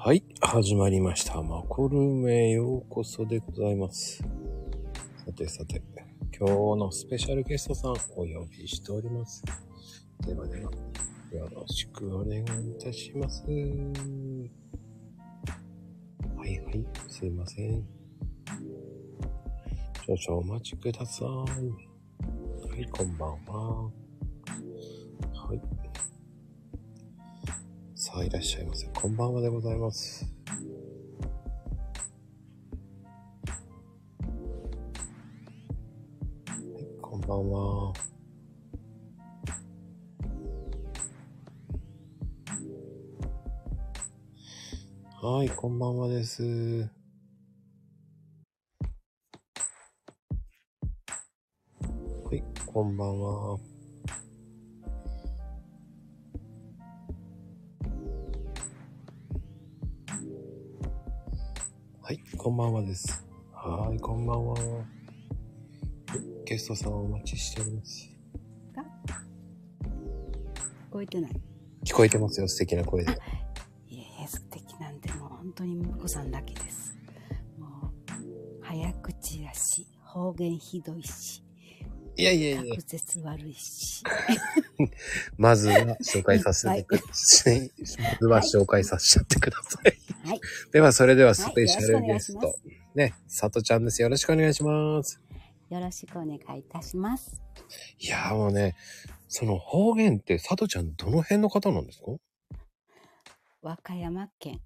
はい、始まりました。マコルメへようこそでございます。さてさて、今日のスペシャルゲストさんお呼びしております。ではでは、よろしくお願いいたします。はいはい、すいません。少々お待ちください。はい、こんばんは。さあ、いらっしゃいませ。こんばんはでございます。はい、こんばんは。はい、こんばんはです。はい、こんばんは。こんばんはです。はい、こんばんは。ゲストさんお待ちしております。聞こえてない？聞こえてますよ、素敵な声で。いえ、素敵なんてもう本当に婿さんだけです。もう、早口やし、方言ひどいし、いやいやいや滑、舌悪いし。まずは紹介させてください。まずは紹介させちゃってください。はい。では、それではスペシャルゲストろしくお願いし。ね、さとちゃんです。よろしくお願いします。よろしくお願いいたします。いやーもうね、その方言って、さとちゃんどの辺の方なんですか？和歌山県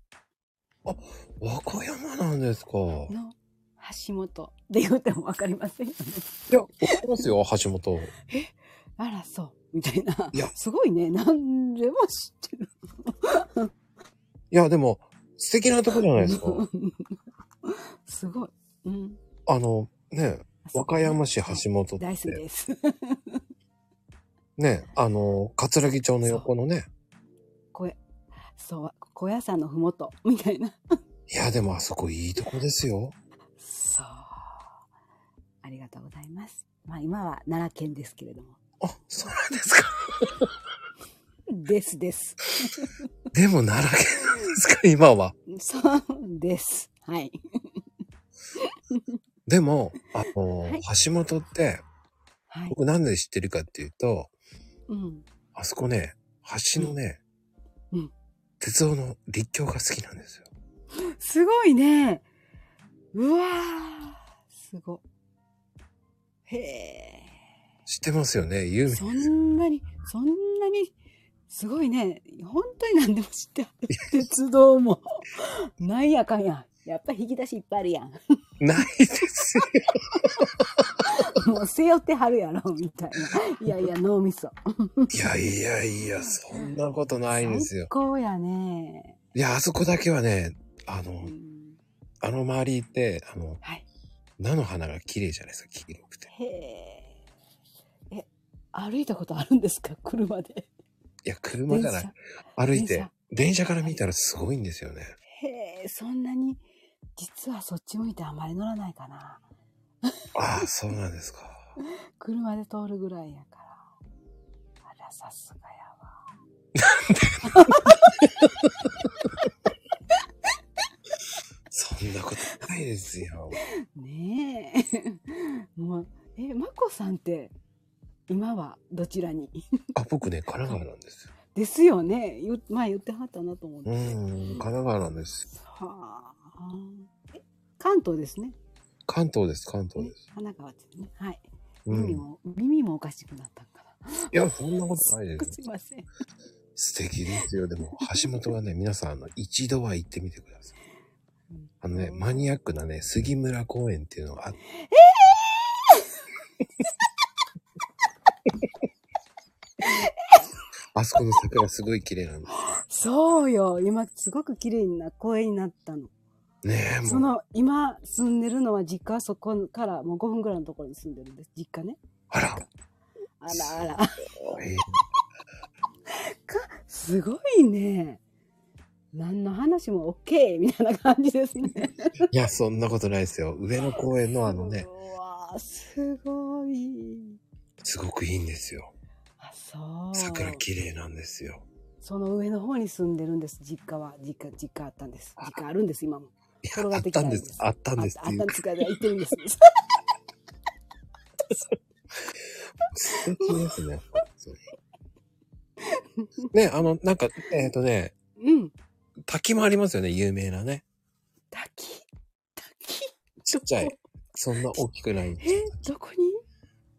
和歌山なんですかいの橋本で言うてもわかりませんよね。や、わかりますよ、橋本。あら、そう。みたいな。いやすごいね。何でも知ってる。いや、でも、素敵なとこじゃないですか。すごい。うん。あの、ね、和歌山市橋本って大好きです。ね、あの、葛城町の横のね。小屋、そう、小屋さんのふもと、みたいな。いや、でもあそこいいとこですよ。そう。ありがとうございます。まあ今は奈良県ですけれども。あ、そうなんですか。ですです。でも奈良県なんですか、今は。そうです。はい。でも、あの、はい橋本って、はい。僕なんで知ってるかっていうと、うん。あそこね、橋のね、うん鉄道の立教が好きなんですよ。すごいね。うわー。すご。へえ。知ってますよね、ユーミンそんなに、そんなに、すごいね。本当に何でも知ってある。鉄道も。なんやかんや。やっぱり引き出しいっぱいあるやん。ないですよ。もう背負ってはるやろ、みたいな。いやいや、脳みそ。いやいやいや、そんなことないですよ最。高やね。いや、あそこだけはね、あのう、んあの周りって、あの、はい。菜の花が綺麗じゃないですか、黄色くて。へえ。え、歩いたことあるんですか？車で。いや、車じゃない。歩いて、電車から見たらすごいんですよね。へえ、そんなに、実はそっち向いてあまり乗らないかな。ああ、そうなんですか。車で通るぐらいやから。あら、さすがやわ。そんなことないですよ。ねえ。もう、え、まこさんって、今はどちらに？あ、僕ね、神奈川なんですよ。ですよね。言前言ってはったなと思って。うーん、神奈川なんです。はあ。え関東ですね。関東です、関東ねです。神奈川ってね。はい。うん。耳も、耳もおかしくなったんかな。いや、そんなことないです。すいません。素敵ですよ。でも、橋本はね、皆さん、あの、一度は行ってみてください。あのね、マニアックなね、杉村公園っていうのがあって。あそこの桜すごい綺麗なんでそうよ。今、すごく綺麗な公園になったの。す。ねえ、もう。その、今住んでるのは実家はそこからもう5分ぐらいのところに住んでるんです。実家ね。あら。あらあら。えすごいね。何の話も OK みたいな感じですね。ーいや、そんなことないですよ。上野公園のあのね、うわすごい。すごくいいんですよ。あ、そう。桜綺麗なんですよ。その上の方に住んでるんです、実家は。実家、実家あったんです。あ実家あるんです、今も。転がっあってたんできたんですす。あったんですあったんですから、言ってるんです。素敵ですね。ね、あの、なんか、えっ、とね、うん。滝もありますよね、有名なね。滝？滝？ちっちゃい。そんな大きくない。えどこに？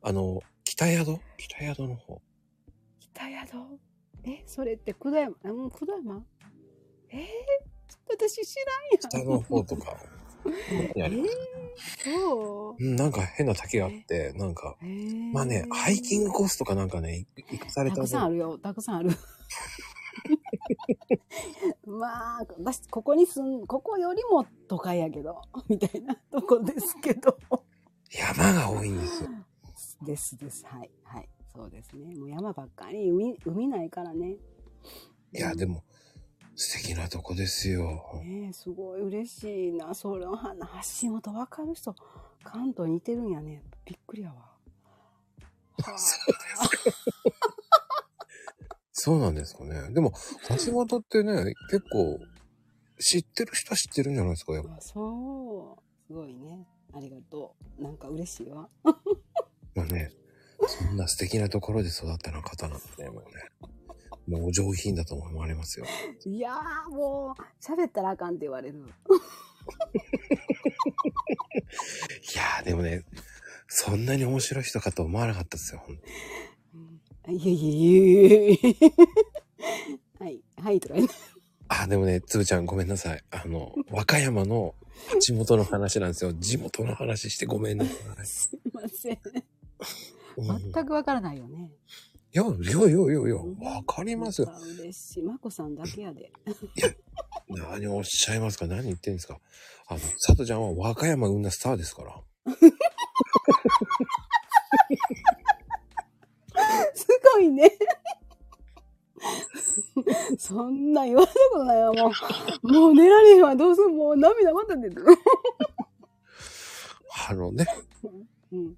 あの、北宿？北宿の方。北宿えそれって久田山？うん久田山？えー、私知らんやん。北の方とか。えー、そう？うん、なんか変な滝があって、なんか、えーまあね、ハイキングコースとかなんかね、い行かされたたくさんあるよ。たくさんある。まあ、私、ここに住ん、ここよりも都会やけど、みたいなとこですけど。山が多いんですよ。ですです。はい。はい。そうですね。もう山ばっかり。海、海ないからね。いや、でも、素敵なとこですよ。ねえすごい嬉しいな。それをは橋本わかる人、関東に似てるんやね。びっくりやわ。はあそうなんですかね。でも、橋本ってね、結構、知ってる人は知ってるんじゃないですか、やっぱ。あそう。すごいね。ありがとう。なんか嬉しいわ。もうね、そんな素敵なところで育ったの方なんでね、もうね。もうお上品だと思われますよ。いやーもう、喋ったらあかんって言われる。いやー、でもね、そんなに面白い人かと思わなかったですよ、ほんとうんいえいえいえいえ。はい、はいとか言って。あ、でもね、つぶちゃんごめんなさい。あの、和歌山の地元の話なんですよ。地元の話してごめんなさい。すいません。うん、全くわからないよね。いや、いやいやいやいや、わかりますよ。嬉しい。まこさんだけやで。何をおっしゃいますか？何言ってんですか？あの、さとちゃんは和歌山生んだスターですから。すごいね。そんな言われたことないわ、もう。もう寝られへんわ。どうするもう涙また出てる。あのね、うん。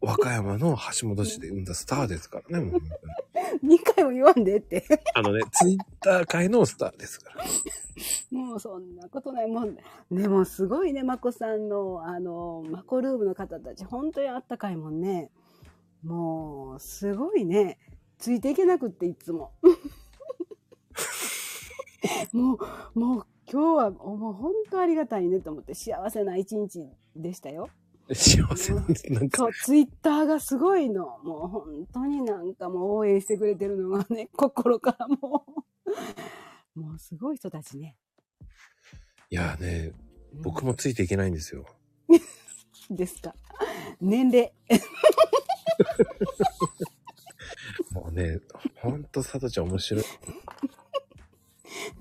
和歌山の橋本市で生んだスターですからね、もう本当に。2回も言わんでって。あのね、ツイッター界のスターですから。もうそんなことない。もう、でもすごいね、まこさんの、あの、マコルームの方たち、本当にあったかいもんね。もう、すごいね。ついていけなくって、いつも。もう、もう、今日は、もう本当ありがたいねと思って、幸せな一日でしたよ。幸せなんです。なんか、そう、ツイッターがすごいの。もう本当になんかもう応援してくれてるのがね、心からもう。もうすごい人たちね。いやね、うん僕もついていけないんですよ。ですか。年齢。もうね、ほんとさとちゃん面白い。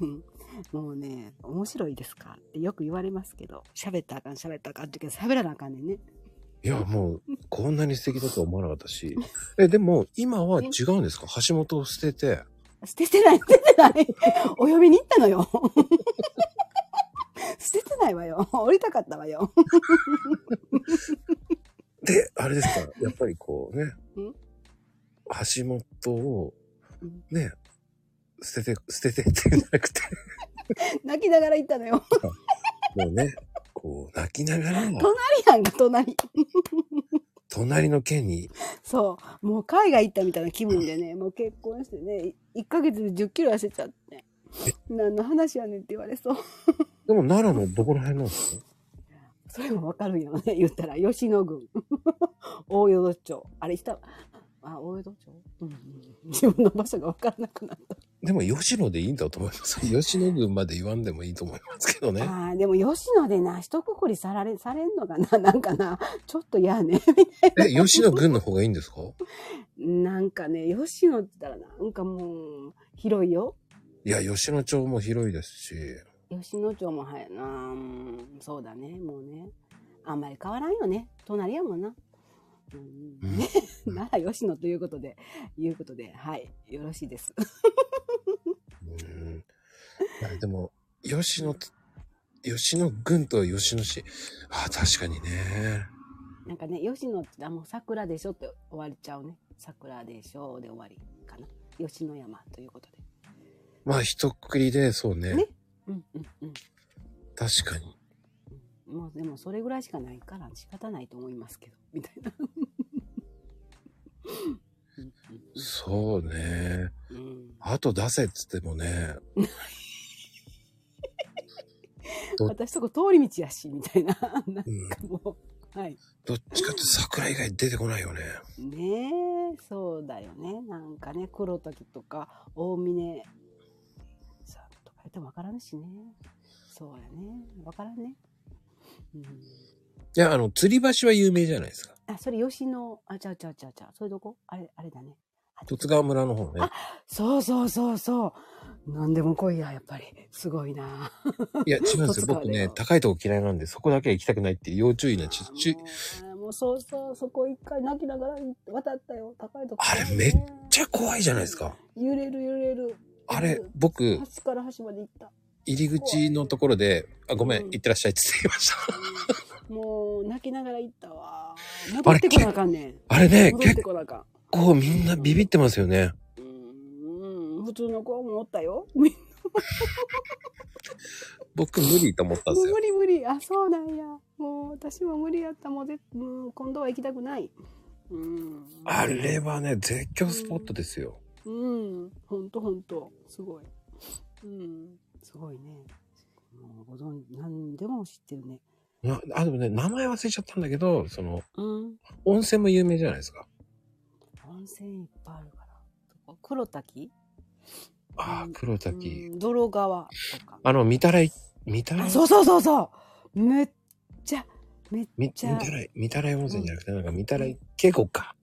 うんもうね、面白いですか？ってよく言われますけど、喋ったらあかん、喋ったらあかんって言うけど、喋らなあかんねんね。いや、もう、こんなに素敵だとは思わなかったし。え、でも、今は違うんですか？橋本を捨てて。捨ててない、捨ててない。お呼びに行ったのよ。捨ててないわよ。降りたかったわよ。で、あれですか、やっぱりこうねん、橋本をうん、ね、捨てて、捨ててって言うんじゃなくて、泣きながら行ったのよ。もうね、こう、泣きながら、隣やんか、隣。隣の県に、そう。もう海外行ったみたいな気分でね、もう結婚してね、1ヶ月で10キロ痩せちゃって。何の話やねんって言われそう。でも奈良のどこら辺なんですか？それもわかるんよね、言ったら。吉野郡。大淀町。あれ、下、あ、大淀町、うんうん、自分の場所がわからなくなった。でも吉野でいいんだと思います。吉野郡まで言わんでもいいと思いますけどね。ああ、でも吉野でな、一括りさられ、されんのかな？なんかな、ちょっと嫌ね。え、吉野郡の方がいいんですか？なんかね、吉野って言ったらなんかもう、広いよ。いや、吉野町も広いですし、吉野町もはやな、うん、そうだね、もうね。あんまり変わらんよね。隣やもんな。うん なら吉野ということで、いうことで、はい、よろしいです。うん。でも、吉野と、吉野郡と吉野市。ああ、確かにね。なんかね、吉野ってあもう桜でしょって終わりちゃうね。桜でしょで終わりかな。吉野山ということで。まあ、一括りで、そうね。ねうんうんうん。確かに。もうでもそれぐらいしかないから仕方ないと思いますけど、みたいな。うんそうね。うんうんあと出せっつってもね。ど 私そこ通り道やし、みたいな。なんうん。かもう、はい。どっちかって桜以外出てこないよね。ねえ、そうだよね。なんかね、黒滝とか、大峰さんとか言ってもわからんしね。そうやね。わからんね。うん。いや、あの、吊り橋は有名じゃないですか。あ、それ吉野、あ、ちゃうちゃうちゃうちゃう。それどこ？あれ、あれだね。あ十津川村の方ね。そうそうそうそう。なんでも来いや、やっぱり。すごいな。いや、違うんですよ。僕ね高いとこ嫌いなんで、そこだけは行きたくないって要注意なち、ち、もうもうそうそう、そこ一回泣きながら渡ったよ。高いとこ、あれめっちゃ怖いじゃないですか。揺れる揺れる。あれ、僕、端から端まで行った。入り口のところで、あ、ごめん、うん行ってらっしゃいって言ってました。もう泣きながら行ったわ。戻ってこなあかんねん。あれね、結。構みんなビビってますよね。うん、うん普通の子もおったよ。僕無理と思ったんですよもう無。理無理。あ、そうなんや。もう私も無理やった。もうぜ、うん、今度は行きたくない。うん。あれはね、絶叫スポットですよ。うん。ほんとほんと。すごい。うん。すごいね。もうご存知、何でも知ってるね。なあ、でもね、名前忘れちゃったんだけど、その、うん。温泉も有名じゃないですか。温泉いっぱいあるから。黒滝？ああ、黒滝。うん泥川とか。あの、見たらい、見たらあ、い、そうそうそうそう。めっちゃ、めっちゃたらい、見たらい温泉じゃなくて、なんか見たらい渓谷か。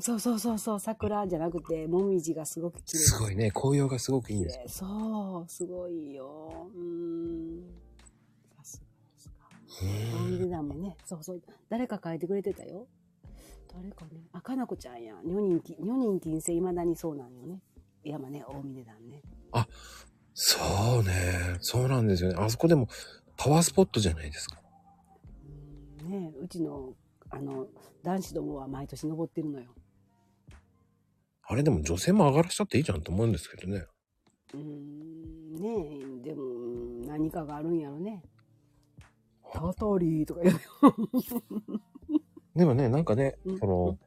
そうそうそうそう、桜じゃなくて、もみじがすごく綺麗。すごいね、紅葉がすごくいいんですよ。そう、すごいよ。うーん。さすがですか。うアンデダもね、そうそう、誰か書いてくれてたよ。誰かね、あ、かなこちゃんや。女人き、女人禁制未だにそうなんよね。山ね、大峰団ね。そうね、そうなんですよね。あそこでもパワースポットじゃないですか。うんねうちの、あの、男子どもは毎年登ってるのよ。あれでも女性も上がらしちゃっていいじゃんと思うんですけどね。うーん、ねえ、でも、うん何かがあるんやろね。たたりとか言うよ。でもね、なんかねうん、その、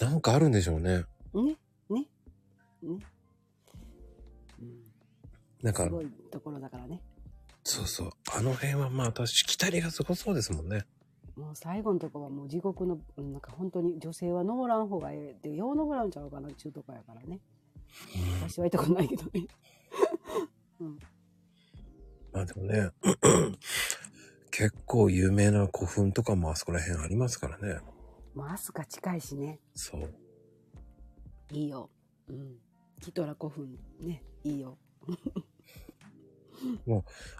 なんかあるんでしょうね。ね、ね、ね。うん、なんかす、ごいところだからね。そうそう。あの辺はまあ、私、しきたりがすごそうですもんね。もう最後のとこはもう地獄の、うんなんか本当に女性は登らん方がええって、よう登らんちゃうかな、中とかやからね。私は行ったことないけどね。まあでもね、結構有名な古墳とかもあそこら辺ありますからね。もう飛鳥近いしね。そう。いいよ。うん。キトラ古墳ね、いいよ。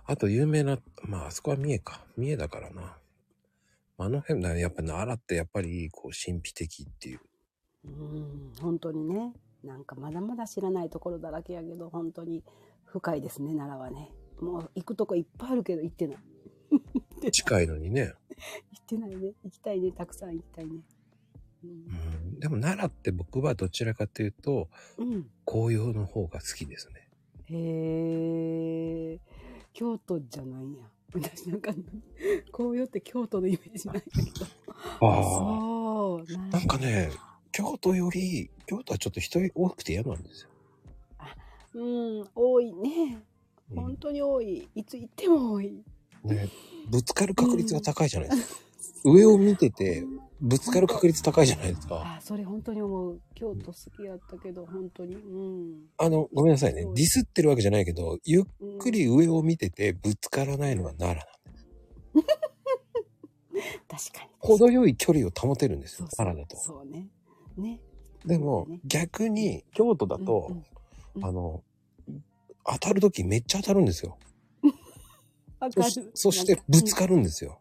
あと有名な、まああそこは三重か。三重だからな。あの辺だね、やっぱ奈良ってやっぱりこう神秘的っていう。うん、本当にね。なんかまだまだ知らないところだらけやけど、本当に深いですね、奈良はね。もう行くとこいっぱいあるけど行ってない。近いのにね。行ってないね。行きたいね。たくさん行きたいね。うん、でも奈良って僕はどちらかというと、うん。うん、紅葉の方が好きですね。へえ。京都じゃないんや。私なんか、紅葉って京都のイメージないけど。あそう。ななんかね、京都より、京都はちょっと人多くて嫌なんですよ。うん、多いね。うん本当に多い。いつ行っても多い。ね、ぶつかる確率が高いじゃないですか。上を見てて、ぶつかる確率高いじゃないですか。あ、それ本当に思う。京都好きやったけど、本当に。うん。あの、ごめんなさいね。ディスってるわけじゃないけど、ゆっゆくり上を見ててぶつからないのは奈良なんです。確かに。程よい距離を保てるんですよ、奈良だと。そうね。ね。でも逆に、京都だうんとうん、あの、当たるときめっちゃ当たるんですよ。そしそしてぶつかるんですよ。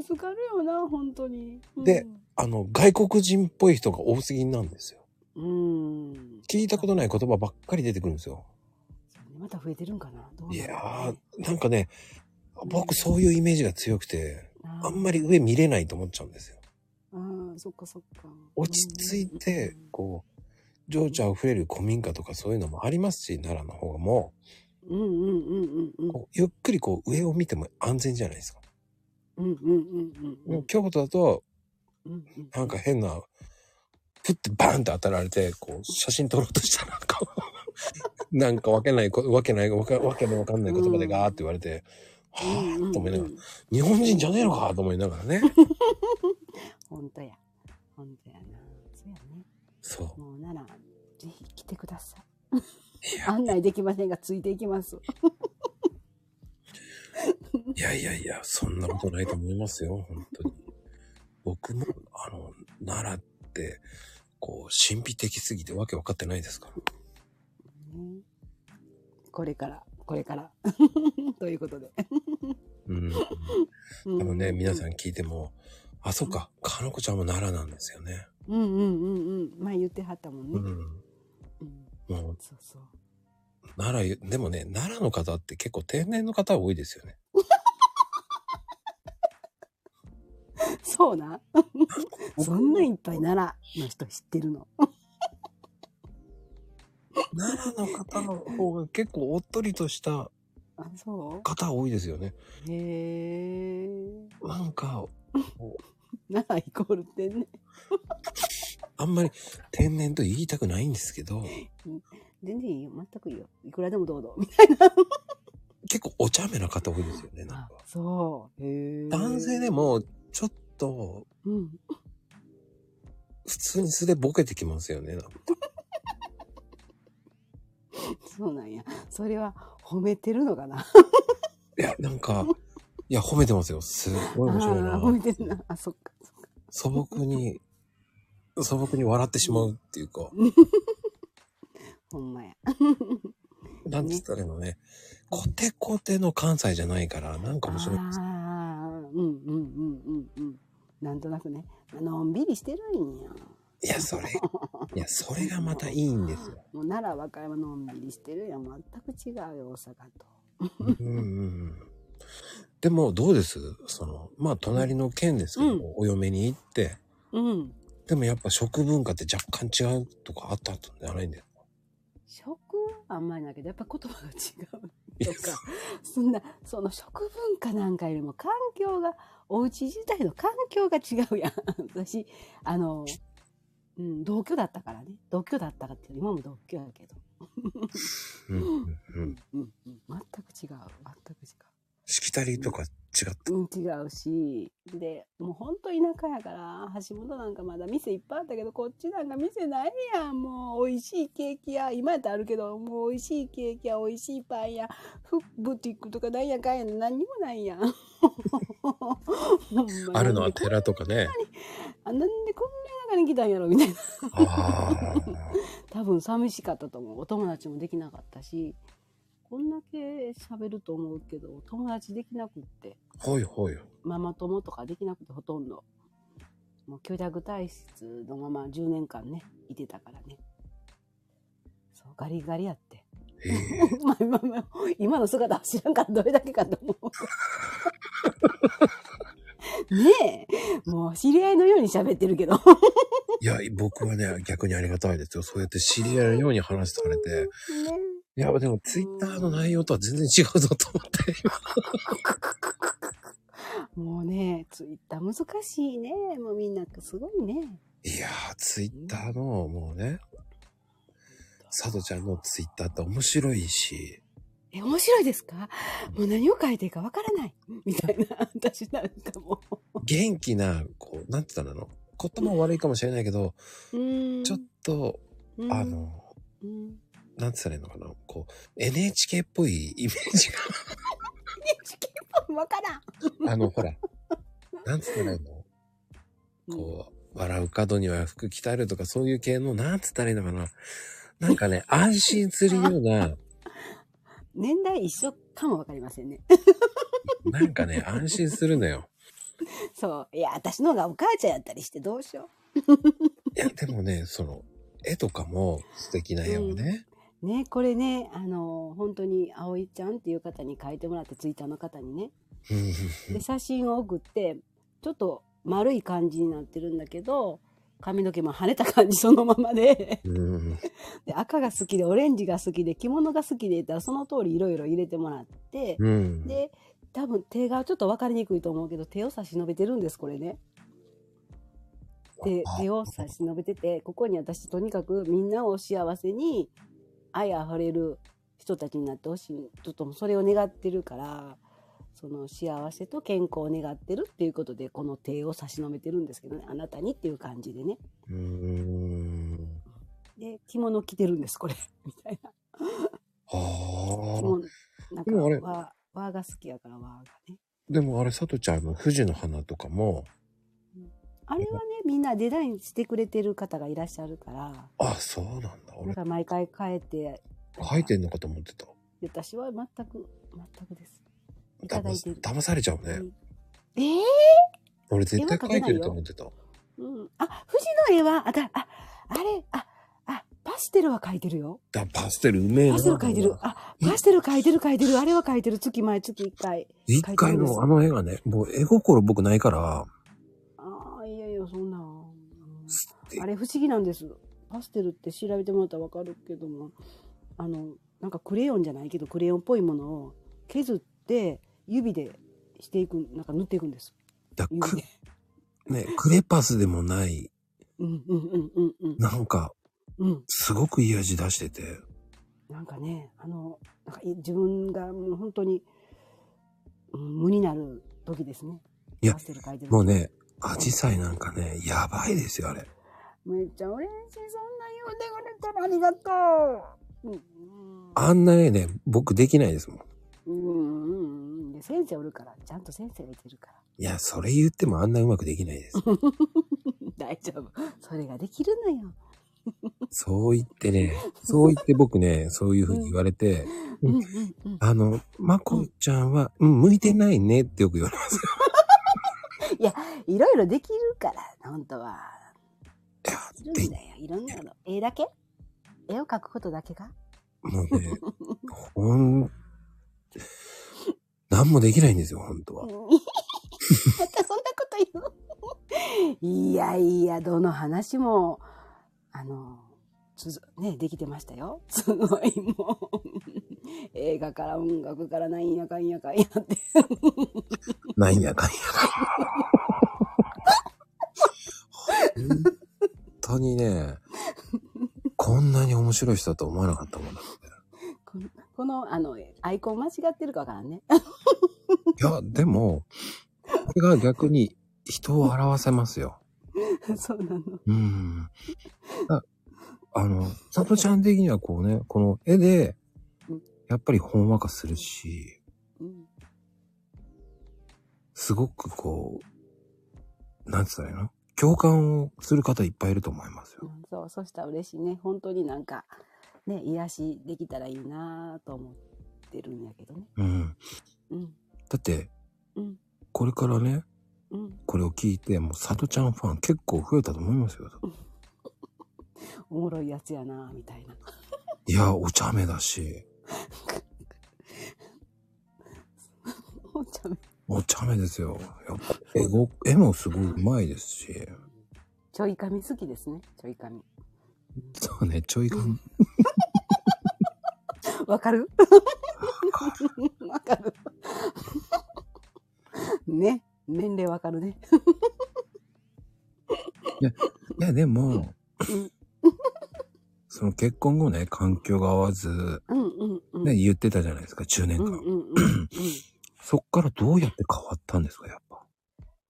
うんぶつかるよな、本当に。うんで、あの、外国人っぽい人が多すぎなんですよ。うん。聞いたことない言葉ばっかり出てくるんですよ。また増えてるんかな。どういやー、なんかね、僕そういうイメージが強くて、ああんまり上見れないと思っちゃうんですよ。あーそっかそっか。落ち着いて、こう、情緒あふれる古民家とかそういうのもありますし、奈良の方がもうんうんうんうんうう、ん。ゆっくりこう上を見ても安全じゃないですか。うんうんうんうんうん。京都だと、うんうんなんか変な、ふってバーンって当たられて、こう、写真撮ろうとしたらなんか、なんかわけないこ、わけない、わけわけのわかんない言葉でガーって言われて、はぁーと思いながら、日本人じゃねえのか？と思いながらね。本当や。本当やな。そうやね。そもうなら、ぜひ来てください。案内できませんが、ついていきます。いやいやいや、そんなことないと思いますよ、本当に。僕も、あの、奈良って、こう、神秘的すぎてわけわかってないですか？ら。ねこれから、これから。ということで。うん。多多分ね、皆さん聞いても、あ、そっか、かのこちゃんも奈良なんですよね。うんうんうんうん。前言ってはったもんね。うん。うんもう、そうそう。奈良、でもね、奈良の方って結構天然の方多いですよね。そうな。そんないっぱい奈良の人知ってるの。奈良の方の方が結構おっとりとした方多いですよね。うへえ。なんか、奈良イコールってね。あんまり天然と言いたくないんですけど、全然いいよ。全くいいよ。いくらでもどうぞ。結構お茶目な方多いですよね、なんあか。、そう。へえ。男性で。も、ちょっと、うん。普通に素でボケてきますよね。なんかそうなんや。それは褒めてるのかな。いや、なんか、いや、褒めてますよ。すごい面白いああー、褒めな。てるな。あ、そっか。そっか素朴に、素朴に笑ってしまうっていうか、ほんまや。なんつったらいいのね、コテコテの関西じゃないから、なんか面白いです。ああ、うんうんうんうんうん。なんとなくね。のんびりしてるんや。いや、それ、いや、それがまたいいんですよ。もう奈良、和歌山のんびりしてるやん。全く違うよ、大阪と。うんうんうん。でも、どうです？その、まあ、隣の県ですけど、うんお嫁に行って、うん。でもやっぱ食文化って若干違うとかあったんじゃないんだよ。食はあんまりないけど、やっぱ言葉が違う。とか、そんな、その食文化なんかよりも環境が、お家自体の環境が違うやん。私、あの、うん、同居だったからね。同居だったかって、今も同居やけど。うんうんう。うんん、うん、うん。全く違う。全く違う。しきたりとか違った。うん、違うし、で、もうほんと田舎やから、橋本なんかまだ店いっぱいあったけど、こっちなんか店ないやん。もう美味しいケーキ屋、今やったらあるけど、もう美味しいケーキ屋、美味しいパン屋、フブティックとかなんやかんや何にもないやん。あるのは寺とかね。あ、なんでこんな田舎に来たんやろみたいな。多分寂しかったと思う。お友達もできなかったし、こんだけ喋ると思うけど、友達できなくって。ほいほい。ママ友とかできなくてほとんど。もう虚弱体質のまま10年間ね、いてたからね。そう、ガリガリやって。ええ まあまあまあ今の姿は知らんからどれだけかと思う。ねえ、もう知り合いのように喋ってるけど。いや、僕はね、逆にありがたいですよ。そうやって知り合いのように話されて。ねいや、でもツイッターの内容とは全然違うぞと思って。もうね、ツイッター難しいね。もうみんなすごいね。いやー、ツイッターの、もうね、佐藤ちゃんのツイッターって面白いし、え、面白いですか？もう何を書いていいかわからない。みたいな。私なんかも元気な、こう、なんて言ったの？言葉悪いかもしれないけど、う。うん。ちょっと、うんあ、の、うん。なんて言ったらいいのかな？こう、NHK っぽいイメージわからん。が、あの、ほら、なんつったらいいの？こう、笑う角には服着たるとか、そういう系の、なんつったらいいのかな？なんかね、安心するような、年代一緒かもわかりませんね。なんかね、安心するのよ。そう。いや、私の方がお母ちゃんやったりしてどうしよいや、でもね、その、絵とかも素敵な絵をね、う。ね、これね、あの、本当に葵ちゃんっていう方に書いてもらって、ツイッターの方にね。で、写真を送って、ちょっと丸い感じになってるんだけど、髪の毛も跳ねた感じそのままでうん。で赤が好きでオレンジが好きで着物が好きで言ったらその通りいろいろ入れてもらって、うん。で多分手がちょっと分かりにくいと思うけど手を差し伸べてるんですこれね手あ手を差し伸べててここに私とにかくみんなを幸せに愛あふれる人たちになってほしい。ちょっとそれを願ってるからその幸せと健康を願ってるっていうことでこの手を差し伸べてるんですけどね。あなたにっていう感じでね。うーん。で着物着てるんですこれ。みたいな。ああ。なんかでもあれ。和和が好きやから和がね。でもあれ、さとちゃんの富士の花とかも、あれはねみんなデザインしてくれてる方がいらっしゃるから。あ、そうなんだ。だ俺か、ら毎回変えて。書いてんのかと思ってた。私は全く全くです。いただ騙いてる。騙されちゃうね。うん。ええ俺絶対書いてると思ってた。うん、あ富士の絵はあだああれああパステルは描いてるよ。だパステルうめえな。パステル描いてる。あパステル描いてる描いてる。あれは描いてる。月前月1回。一回のあの絵がね、もう絵心僕ないから、ああいやいやそんな、うんあれ不思議なんです。パステルって調べてもらったらわかるけども、あの、なんかクレヨンじゃないけど、クレヨンっぽいものを削って指でしていく、なんか塗っていくんです。だく。ね、クレパスでもない、うんうんうんうんうん。なんか、うん。すごくいい味出してて。なんかね、あの、なんかい自分がもう本当に、うん、無になる時ですね。いや。もうね、アジサイなんかね、やばいですよ、あれ。めっちゃ嬉しい。そんな言うてくれたらありがとう。うんうんあんな絵ね、僕できないですもん。うんうんうんで先生おるからちゃんと先生がいてるからいや、それ言ってもあんなうまくできないです。大丈夫それができるのよ、そう言ってね、そう言って僕ね、そういうふうに言われて、うんうんうん、あの、まこちゃんは、うん、向いてないねってよく言われますよ。いろいろできるから本当はいや、いるんだよいろんなの絵だけ？絵を描くことだけか？もうね、ほん、何もできないんですよ、本当は。またそんなこと言ういやいやどの話もあのねできてましたよ すごいもう映画から音楽からなんやかんやかんやってなんやかんや。本当にね、こんなに面白い人だと思わなかったもんだ。このこのあのアイコン間違ってるかわからんねいや、でも、これが逆に人を表せますよ。そうなのうん。ああの、さとちゃん的にはこうね、この絵でうん、やっぱりほんわかするし、うんすごくこう、なんつったらいいの？共感をする方いっぱいいると思いますよ。うんそうそしたら嬉しいね。本当になんかね癒しできたらいいなと思ってるんやけどね。うん。うん。だって、うん。これからね、うん。これを聞いて、もうさとちゃんファン結構増えたと思いますよ。おもろいやつやなみたいな。いや、お茶目だし、お茶目。お茶目ですよ。やっぱ絵ご絵もすごい上手いですし、ちょい髪好きですねちょい髪。そうね、ちょいかん、わかる？わかる。ね年齢わかるね。いや、でもうん、その結婚後ね、環境が合わず、うんうんうんね、言ってたじゃないですか、10年間。うんうんうんうん そっからどうやって変わったんですか、やっぱ。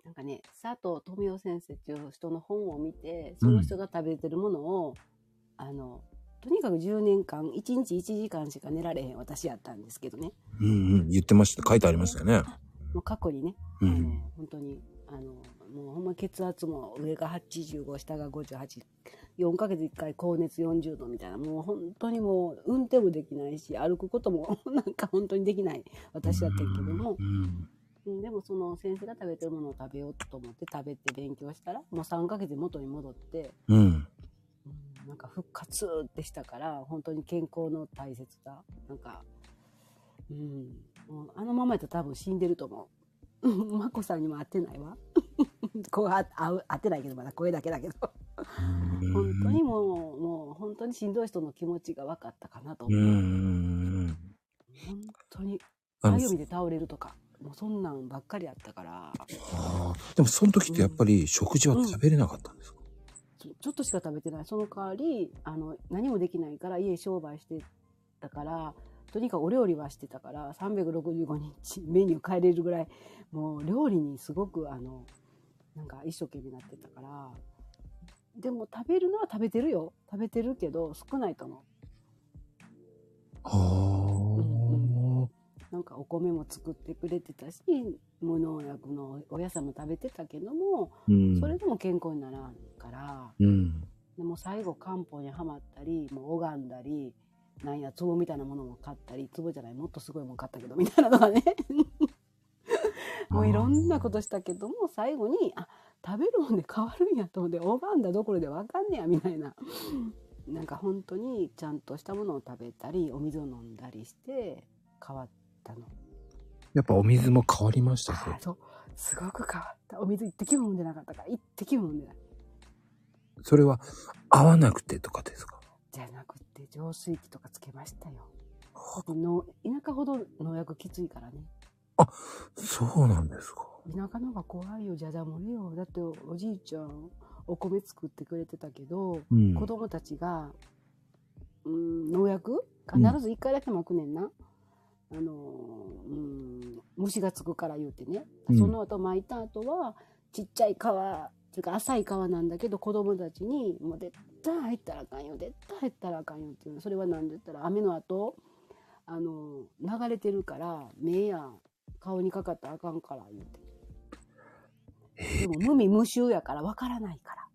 なんかね佐藤富夫先生っていう人の本を見てその人が食べてるものを、あのとにかく10年間1日1時間しか寝られへん私やったんですけどねうんうん、言ってました。書いてありましたよね。もう過去にね、うあのん。本当にあのもうほんま血圧も上が85下が584ヶ月1回高熱40度みたいなもう本当にもう運転もできないし歩くことも なんか本当にできない私だったけどもう、ん。うん、でもその先生が食べてるものを食べようと思って食べて勉強したらもう3ヶ月で元に戻って、うん。うん、なんか復活ってしたから本当に健康の大切さなんか、うん、もうあのままやったら多分死んでると思う。うん、まこさんにも会ってないわ。こうあ合ってないけどまだ声だけだけど。うん。本当にもうもう本当にしんどい人の気持ちが分かったかなとう。思う、ん。本当にあのかゆみで倒れるとかもうそん。なん。ばっかりあったからでもその時ってやっぱり食事は食べれなかったん。ですか、ちょちょっとしか食べてないその代わりあの何もできないから家商売してたからとにかくお料理はしてたから365日メニュー変えれるぐらいもう料理にすごくあのなんか一生懸命なってたから。でも食べるのは食べてるよ。食べてるけど少ないと思う。あ。あ、なんかお米も作ってくれてたし無農薬のお野菜も食べてたけどもうん。それでも健康にならんから。うん。でも最後漢方にはまったりもう拝んだりなんや壺みたいなものも買ったり壺じゃないもっとすごいもん買ったけどみたいなのがねもういろんなことしたけども最後にあ食べるもんで変わるんやと思って拝んだどころでわかんねやみたいな。なんか本当にちゃんとしたものを食べたりお水を飲んだりして変わったの。やっぱお水も変わりましたそう。すごく変わった。お水一滴も飲んでなかったから一滴も飲んでない。それは合わなくてとかですか？じゃなくて浄水器とかつけましたよ。の田舎ほど農薬きついからねそうなんですか。田舎の方が怖いよじゃじゃ盛りよ。だっておじいちゃんお米作ってくれてたけど、うん。子供たちがうん農薬？必ず1回だけ巻くねんな、あのうん虫がつくから言うてね、うん。その後巻いた後はちっちゃい皮っていうか浅い皮なんだけど子供たちに「もう絶対入ったらあかんよ。絶対入ったらあかんよ」っていうの。それは何で言ったら雨の後あの流れてるから目や顔にかかったらあかんから言うて。でも無味無臭やからわからないから。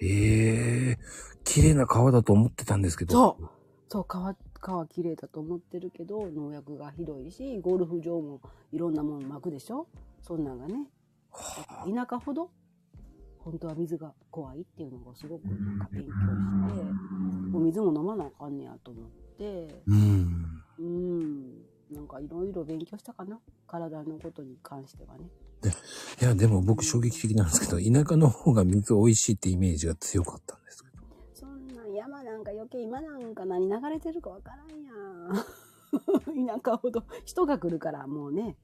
ええ綺麗な川だと思ってたんですけど。そう。そう川川綺麗だと思ってるけど農薬がひどいしゴルフ場もいろんなもん巻くでしょ？そんなんがね。田舎ほど？本当は水が怖いっていうのをすごくなんか勉強してお水も飲まなあかんねやと思って。うん。うんなんかいろいろ勉強したかな？体のことに関してはね。いや、でも僕衝撃的なんですけど、田舎の方が水美味しいってイメージが強かったんですけど。そんなん山なんか余計今なんか何流れてるかわからんやん。田舎ほど。人が来るからもうね。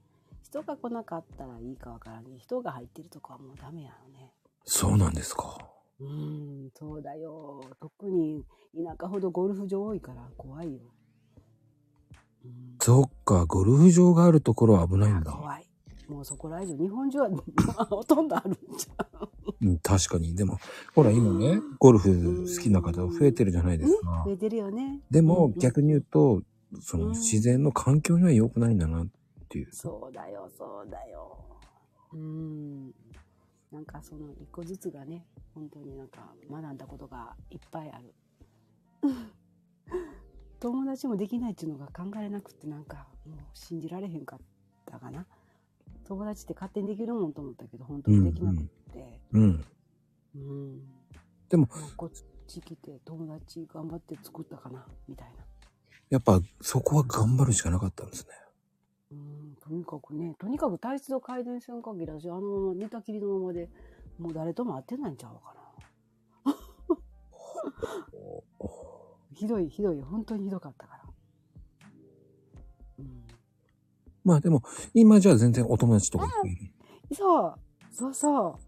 人が来なかったらいいかわからんけど人が入ってるとこはもうダメやろね。そうなんですか。うーんそうだよ。特に田舎ほどゴルフ場多いから怖いよ、うんそっか、ゴルフ場があるところは危ないんだ。怖いもうそこら以上日本中は ほとんどあるんじゃんうん、確かに。でも、ほら今ね、ゴルフ好きな方増えてるじゃないですか増。えてるよねでもうん逆に言うと、そのうん自然の環境には良くないんだなっていう。そうだよ、そうだよ。うん。なんかその一個ずつがね、本当になんか学んだことがいっぱいある。友達もできないっていうのが考えれなくってなんかもう信じられへんかったかな。友達って勝手にできるもんと思ったけど、本当にできなくって。うん。うん。でも、もうこっち来て友達頑張って作ったかな、みたいな。やっぱそこは頑張るしかなかったんですね。うん、とにかくね、とにかく体質を改善せん限り私、あのまま寝たきりのままで、もう誰とも会ってないんちゃうかな。ひどい、ひどい、本当にひどかったから。うん、まあでも、今じゃあ全然お友達とかいる。そう、そうそ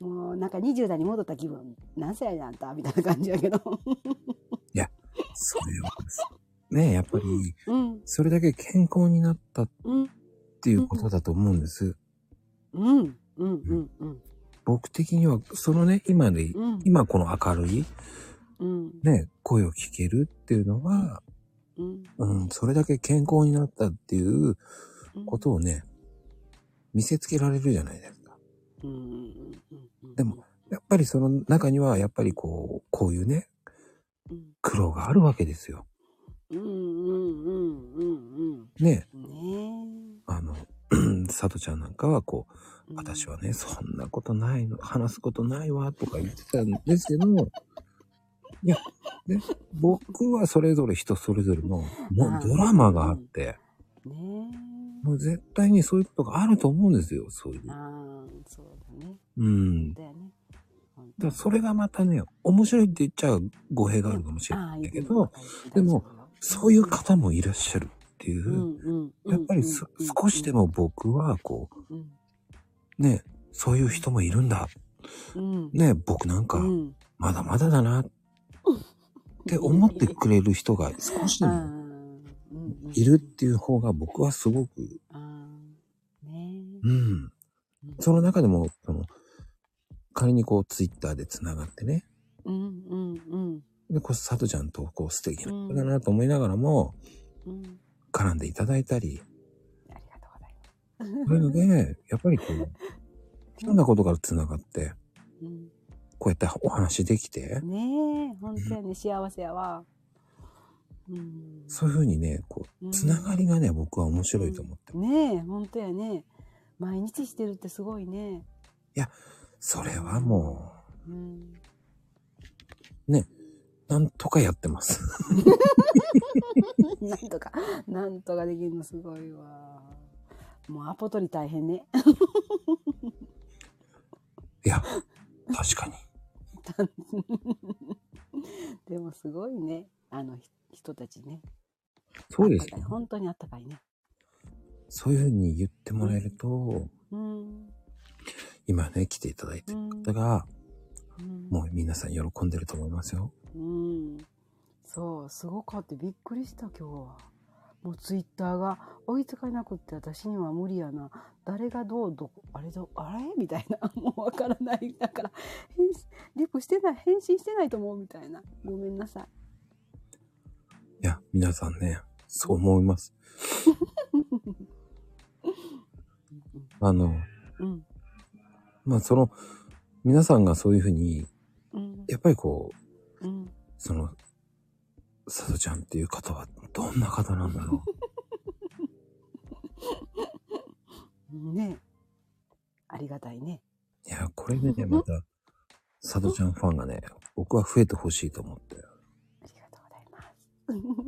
う。もうなんか20代に戻った気分、何歳やねんあんたみたいな感じやけど。それは、ね。やっぱり、うん、それだけ健康になったっうん、ていうことだと思うんです。うん、うん、うん、うん、僕的には、そのね、今で、うん、今この明るい、うん、ね、声を聞けるっていうのは、うん、うん、それだけ健康になったっていううん、ことをね、見せつけられるじゃないですか。うん、でも、やっぱりその中には、やっぱりこう、こういうね、うん、苦労があるわけですよ。うん、うん、うん、うん、ね、うん。ね。あの、さとちゃんなんかはこう、え。私はね、そんなことないの、話すことないわ、とか言ってたんですけど、いや、ね、僕はそれぞれ人それぞれの、もうドラマがあって、ねもう絶対にそういうことがあると思うんですよ、そういう。ああ、そうだね。うん。だよね。本だそれがまたね、面白いって言っちゃ語弊があるかもしれないんだけど、でも、そういう方もいらっしゃるっていう。やっぱりそ少しでも僕はこうん、う、ね、そういう人もいるんだ。うん、ね、僕なんかう、ん、まだまだだなって思ってくれる人が少しでもいるっていう方が僕はすごく、うん。うんその中でも、その、仮にこう、ツイッターで繋がってね、うんうんうん。で、こう、佐藤ちゃんとこう、素敵な人だなと思いながらも、うん絡んでいただいたり、ありがとうございます。そういうので、やっぱりこう、ひょんなことから繋がって、うんこうやってお話できて、ねえ、本当やね、幸せやわ。うん。そういう風にね、こう、つながりがね、僕は面白いと思って。ねえ、本当やね。毎日してるってすごいね。それはもうん。う、ね、なんとかやってます。なんとか、なんとかできるのすごいわ。もうアポ取り大変ね。いや、確かに。でもすごいね。あのひ人たちね。そうですあったかい本当にあったかいね。そういう風に言ってもらえると、うん。今ね、来ていただいてるうん。方が、うんもう皆さん喜んでると思いますよ。うん。そう、すごかってびっくりした今日は。もうツイッターが追いつかなくって私には無理やな。誰がどう、どこ、あれど、あれ？みたいな。もうわからない。だから、返信、リプしてない、返信してないと思うみたいな。ごめんなさい。いや、皆さんね、そう思います。あの、うん。まあ、その、皆さんがそういう風に、うん。やっぱりこう、うん。その、さとちゃんっていう方はどんな方なんだろねありがたいね。う。いや、これでね、また、さとちゃんファンがね、僕は増えてほしいと思って。ありがとうござい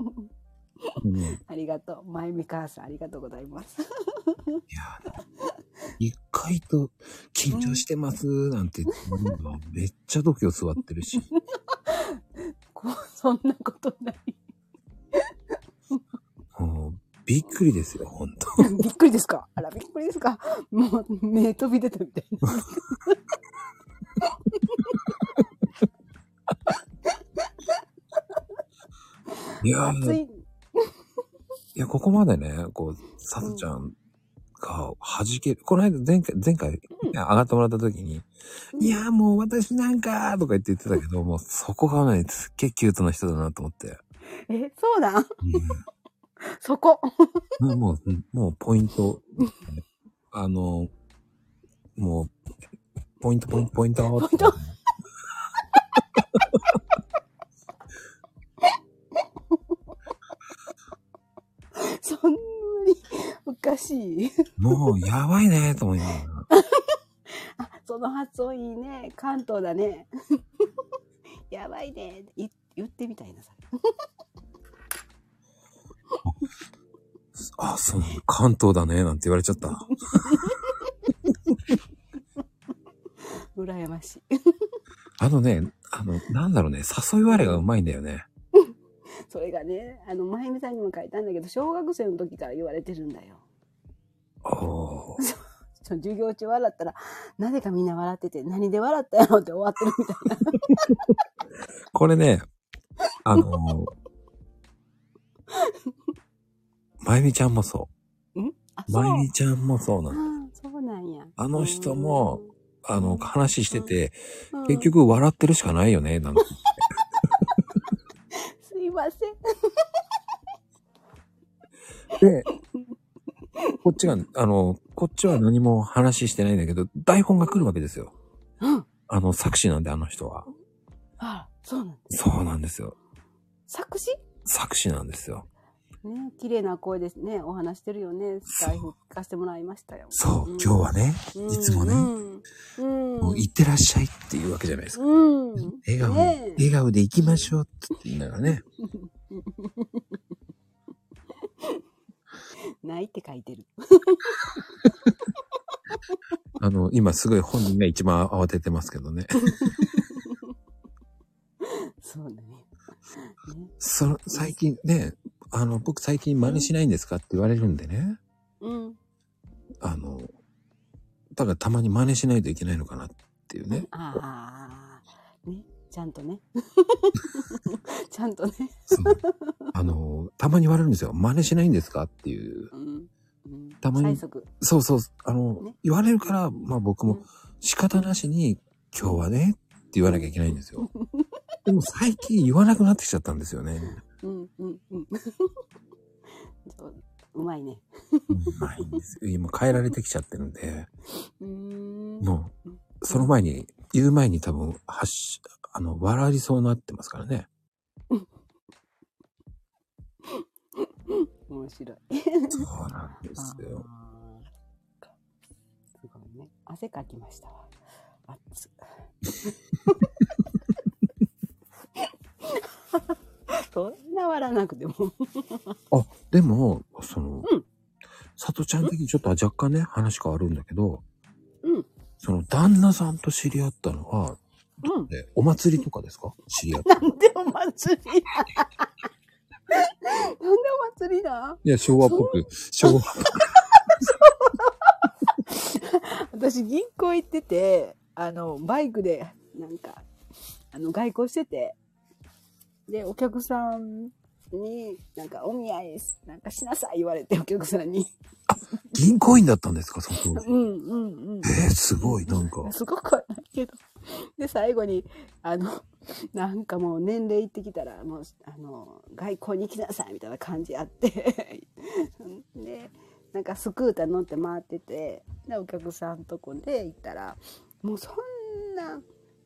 ます。ね、ありがとう。まゆみ母さん、ありがとうございます。いや、一回と緊張してますなんて言ってるのがめっちゃ度胸座ってるし、こうそんなことない。びっくりですよ、ほんと。びっくりですか？あら、びっくりですか？もう、目飛び出たみたいな。いやー、熱い。いや、ここまでね、こう、さとちゃんが弾ける。この間、前回、前回、上がってもらった時に、いやーもう私なんかとか言って言ってたけど、もうそこがね、すっげえキュートな人だなと思って。え、そうだうそこ。ん、もう、もうポイント、あの、もう、ポイント、ポイント、ポイント。ポイントそんなにおかしい。もう、やばいねと思いながら。あ、その発音いいね。関東だね。やばいね。い言ってみたいな、それ。あ、そう、関東だね、なんて言われちゃった。羨ましい。あのね、あの、なんだろうね、誘い割れがうまいんだよね。それがね、あの、まゆみさんにも書いたんだけど、小学生の時から言われてるんだよ。お 授業中笑ったら、なぜかみんな笑ってて、何で笑ったやろって終わってるみたいな。これね、あのまゆみちゃんもそあ、う。そう。まゆみちゃんもそうなあの。あそうなんや。あの人も、あの、話してて、うん、結局笑ってるしかないよね、なんて。すいません。で、こっちが、あの、こっちは何も話してないんだけど、台本が来るわけですよ。うん。あの、作詞なんで、あの人は。あそうなんだ。そうなんですよ。作詞？作詞なんですよ。ね、綺麗な声ですね。お話してるよね。スタイフ聞かせてもらいましたよ。そう、ん今日はね、うんいつもねうん。うん。もう行ってらっしゃいっていうわけじゃないですか。うん。笑顔、ねえ笑顔で行きましょうって言いながらね。ないって書いてる。あの、今すごい本人が一番慌ててますけどね。そうだね。ねその、最近ね、あの、僕最近真似しないんですかって言われるんでね。うん。あの、だからたまに真似しないといけないのかなっていうね。ああ、ね。ちゃんとね。ちゃんとね。あの、たまに言われるんですよ。真似しないんですかっていう。うん。うん、たまに。そうそう、あの、ね言われるから、まあ僕も仕方なしに、今日はね、って言わなきゃいけないんですよ。でも最近言わなくなってきちゃったんですよね。うんうんうん。そううまいね。うまいんですよ。今変えられてきちゃってるんで、うーん。もう、その前に、言う前に多分、はし、あの、笑いそうになってますからね。面白い。そうなんですよ。すごいね。汗かきましたわ。熱っ そんな笑わなくても。あ、でも、その、うんさとちゃん的にちょっと若干ね、話変わるんだけど、うん。その旦那さんと知り合ったのは、うん。ね、お祭りとかですか？知り合った。なんでお祭り なんでお祭りだ？いや、昭和っぽく、昭和っ私銀行行ってて、あの、バイクで、なんか、あの、外交してて、で、お客さんに、なんか、お見合い、なんかしなさい言われて、お客さんに。銀行員だったんですか、その当時。うんうんうん。えー、すごい、なんか。すごくはないけど。で、最後に、あの、なんかもう年齢いってきたら、もう、あの、外交に来なさいみたいな感じあって。で、なんかスクーター乗って回ってて、で、お客さんとこで行ったら、もうそんな、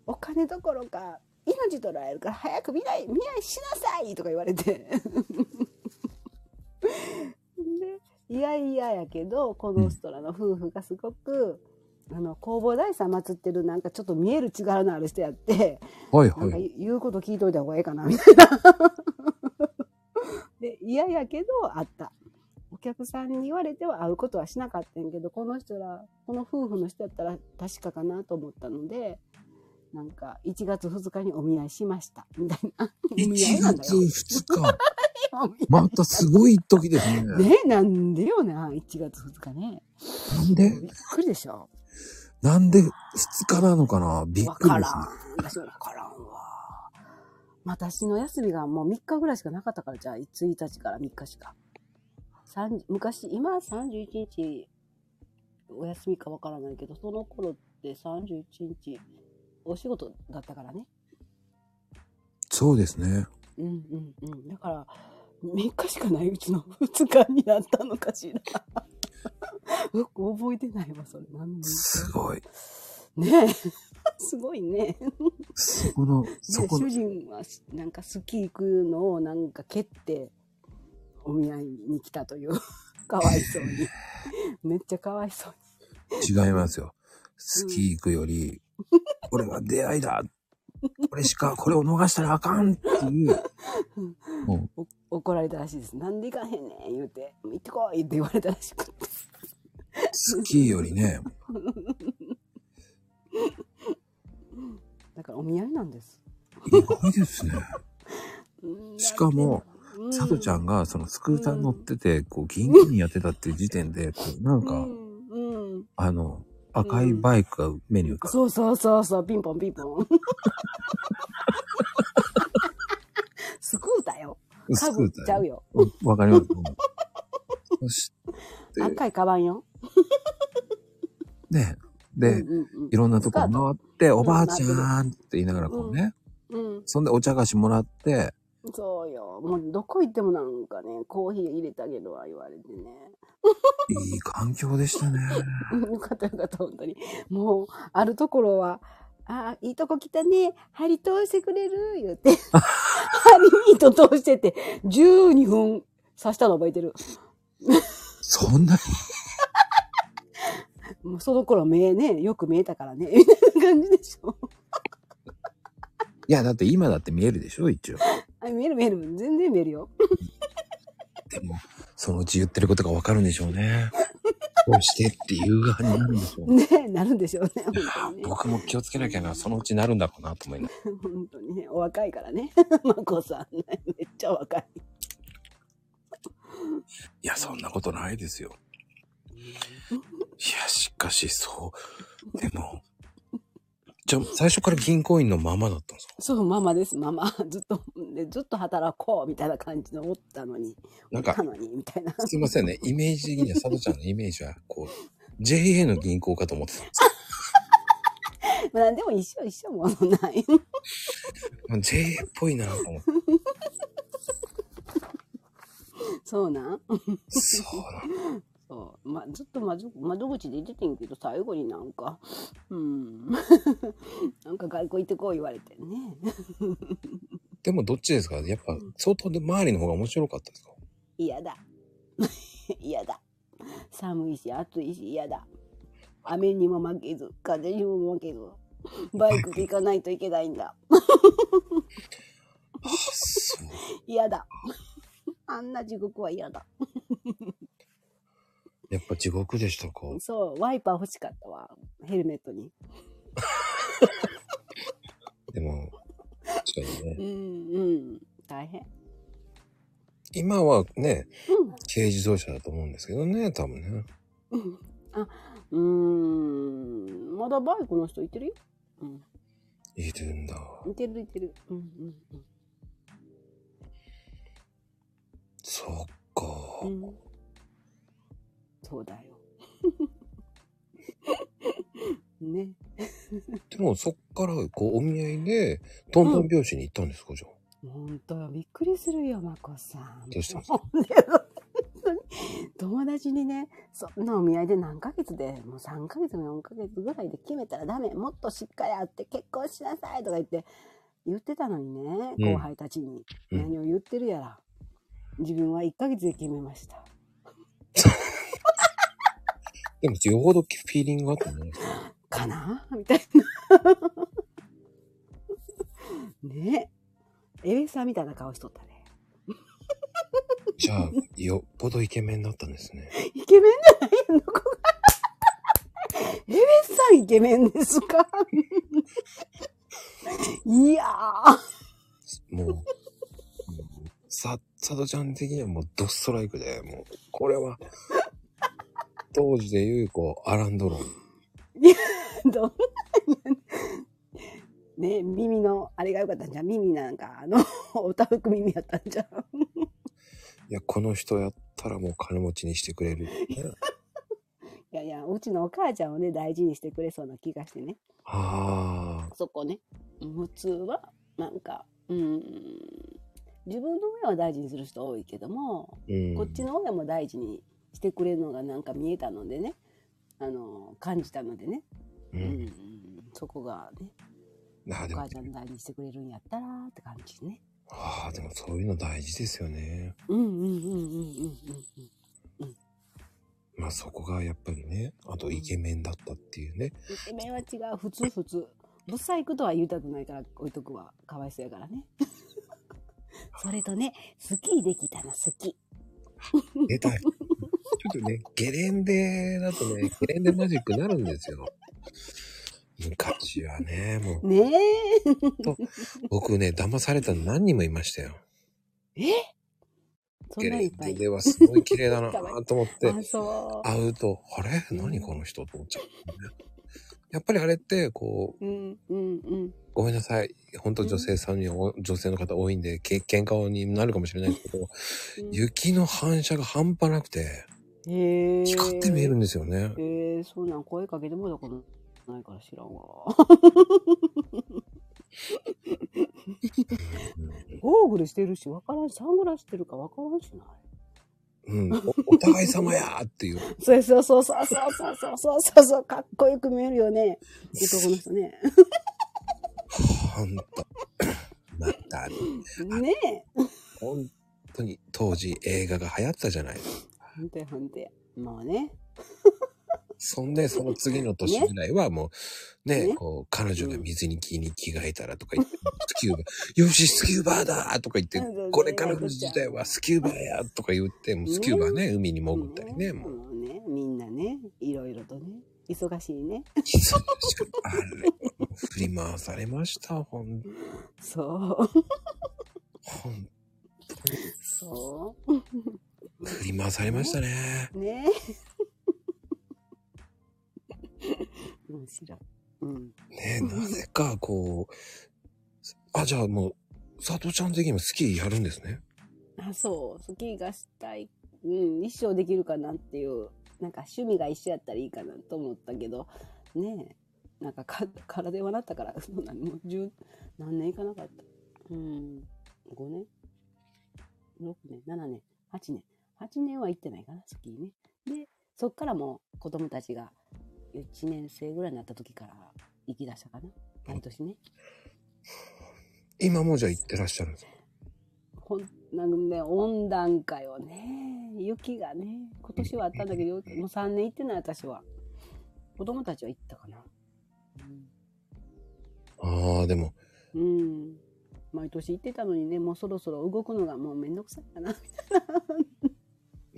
お金どころか、命取られるから早く見ない、見合いしなさいとか言われて。で、いやいややけど、この人らの夫婦がすごく、あの、弘法大師さん祀ってるなんかちょっと見える力のある人やって、はいなんかはい。言うこと聞いといた方がええかな、みたいな。で、嫌やけど、あった。お客さんに言われては会うことはしなかったんやけど、この人ら、この夫婦の人やったら確かかなと思ったので、なんか、1月2日にお見合いしました、みたいな。お見合い1なんだ月よ。2日。またすごい時ですね。ねなんでよな、1月2日ね。なんで？びっくりでしょ。なんで2日なのかな？びっわくりですねからん。。私わからんわ。私の休みがもう3日ぐらいしかなかったから、じゃあ1日から3日しか。30昔、今31日お休みかわからないけど、その頃って31日お仕事だったからね。そうですね。うんうんうん。だから、3日しかないうちの2日になったのかしら。よく覚えてないわ、それ。なんですごい。ねえ。すごいね。そこの、そでこの主、人はなんかスキー行くのをなんか蹴ってお見合いに来たという かわいそうにめっちゃかわいそう違いますよ。スキー行くより、これは出会いだ。これしか、これを逃したらあかんっていう、もう、怒られたらしいです。なんで行かへんねん言うて。行ってこいって言われたらしくてスキーよりね、だからお見合いなんです。意外ですね。うん。しかも、うん。さとちゃんがそのスクーター乗ってて、こう、銀行にやってたっていう時点で、こう、なんか、あの、赤いバイクが目に浮かぶ。そうそうそうそう。ピンポンピンポン。スクーターよ。スクーターね。ちゃうよ。うん。わかります。うんそして、赤いカバンよ。ね、で、うんうんうん。いろんなとこ回って、おばあちうんゃんって言いながらこうね、うん。そんでお茶菓子もらって、そうよ。もうどこ行ってもなんかね、コーヒー入れてあげるわ言われてね。いい環境でしたね。よかったよかった、本当に。もう、あるところは、ああ、いいとこ来たね。針通してくれる？言うて。針に糸通してて、12分刺したの覚えてる。そんな、もうその頃目ね、よく見えたからね。みたいな感じでしょ。いや、だって今だって見えるでしょ、一応。あ見える見える。全然見えるよ。でも、そのうち言ってることがわかるんでしょうね。こうしてっていう側になるんでしょうね。ねなるんでしょうね。ね。僕も気をつけなきゃな、そのうちなるんだろうなと思いながら本当にね。お若いからね。まこさんね。めっちゃ若い。いや、そんなことないですよ。いや、しかし、そう。でも、じゃあ、最初から銀行員のままだったんですか？そう、ママです、ママ。ずっと、でずっと働こうみたいな感じで思ったのに。なんかたのに、みたいな。すいませんね。イメージ的には、佐藤ちゃんのイメージは、こう、JA の銀行かと思ってたんです まあ、でも一緒一緒ものない。よ。JA っぽいなと思って。そうなん？そうなの。そう。まあ、ずっと窓窓口で言っててんけど、最後になんか、うん。なんか外国行ってこう言われてね。でも、どっちですか？やっぱ、相当で周りの方が面白かったですか？嫌だ。嫌だ。寒いし暑いし嫌だ。雨にも負けず、風にも負けず、バイクで行かないといけないんだ。嫌だ。あんな地獄は嫌だ。やっぱ地獄でしたかそう、ワイパー欲しかったわ。ヘルメットに。でも、確かにね。うん、うん。大変。今はね、うん。軽自動車だと思うんですけどね、多分ね。うんあ、うーん。まだバイクの人いてるよ？うん。いるんだ。いてるいてる。うんうんそっか。うん。うん。そうだよ。ね。でもそっから、こう、お見合いで、トントン拍子に行ったんですか、じゃあ？ほんとよ、びっくりするよ、まこさん。どうした？んですか友達にね、そんなお見合いで何ヶ月で、もう3ヶ月も4ヶ月ぐらいで決めたらダメ、もっとしっかりあって結婚しなさいとか言って、言ってたのにね、うん後輩たちに。うん何を言ってるやら。自分は1ヶ月で決めました。でも、よほどフィーリングがあったんじゃないですか。かな？みたいな。ねえ。エベさんみたいな顔しとったね。じゃあ、よっぽどイケメンだったんですね。イケメンじゃないよ、ここが？エベさんイケメンですか？いやー。もう、うんさ、佐渡ちゃん的にはもうドストライクで、もう、これは、当時で言う、こう、アランドロン。どんなね耳の、あれが良かったんじゃん。耳なんか、あの、おたふく耳やったんじゃん。いや、この人やったらもう金持ちにしてくれる。いやいや、うちのお母ちゃんをね、大事にしてくれそうな気がしてね。ああ、そこね。普通は、なんか、うん、自分の親は大事にする人多いけども、うん。こっちの親も大事にしてくれるのがなんか見えたのでね、あの、感じたのでね。ううん、ん。そこがね、ああ、でもお母、ちゃん大事にしてくれるんやったらって感じね。ああ、でもそういうの大事ですよね。うんうんうんうんうんうん。まあそこがやっぱりね、あとイケメンだったっていうね。イケメンは違う、普通普通。ブサイクとは言いたくないから置いとくわ。かわいそうやからね。それとね、スキーできたの好き。出たい。ちょっとね、ゲレンデだとね、ゲレンデマジックになるんですよ。昔はね、もう、ね僕ね、騙されたの何人もいましたよ。え？ゲレン。デではすごい綺麗だなと思って。会うと、あれ？何この人と思っちゃう、ね。やっぱりあれって、こう、うんうんうん。ごめんなさい。本当女性さんには、女性の方多いんで、け喧嘩になるかもしれないですけど、雪の反射が半端なくて、へえ。光って見えるんですよね。へえ、そうなん声かけてもらったことないから知らんわ。ゴーグルしてるし、わからんし、サングラスしてるかわからんしない。うん、おお互い様やーっていう。そうそうそうそうそうそうそうそうそうそう、かっこよく見えるよね。男の人ね。ほんと。またね、ねえ。本当に当時映画が流行ったじゃない。ほんとやほんとや。もうね。そんで、その次の年ぐらいはもう、ね、ねこう、彼女が水に着に着替えたらとか言って、スキューバー、よし、スキューバーだとか言ってこれからの時代はスキューバーやとか言って、もうスキューバーね、海に潜ったりね、もう。もうね、みんなね、いろいろとね、忙しいね。忙しくあれ、振り回されました、ほん、そう。ほん、そ振り回されましたね。う。ね。面白い。うん。ねなぜか、こう、あ、じゃあもう、佐藤ちゃん的にもスキーやるんですね。あ、そう。スキーがしたい。うん、一生できるかなっていう、なんか趣味が一緒やったらいいかなと思ったけど、ねえ。なんかか体はなったから、そんなもう十何年いかなかった。うん。5年 ?6 年 ?7 年 ?8 年？?8 年は行ってないかな、スキーね。で、そっからもう子供たちが1年生ぐらいになった時から行き出したかな。毎年ね。今もじゃあ行ってらっしゃるんですか？ほんなんかね、温暖化よね。雪がね。今年はあったんだけど、もう3年行ってない私は。子供たちは行ったかな。ああ、でも、うん。うん毎年行ってたのにね、もうそろそろ動くのがもうめんどくさいかな。い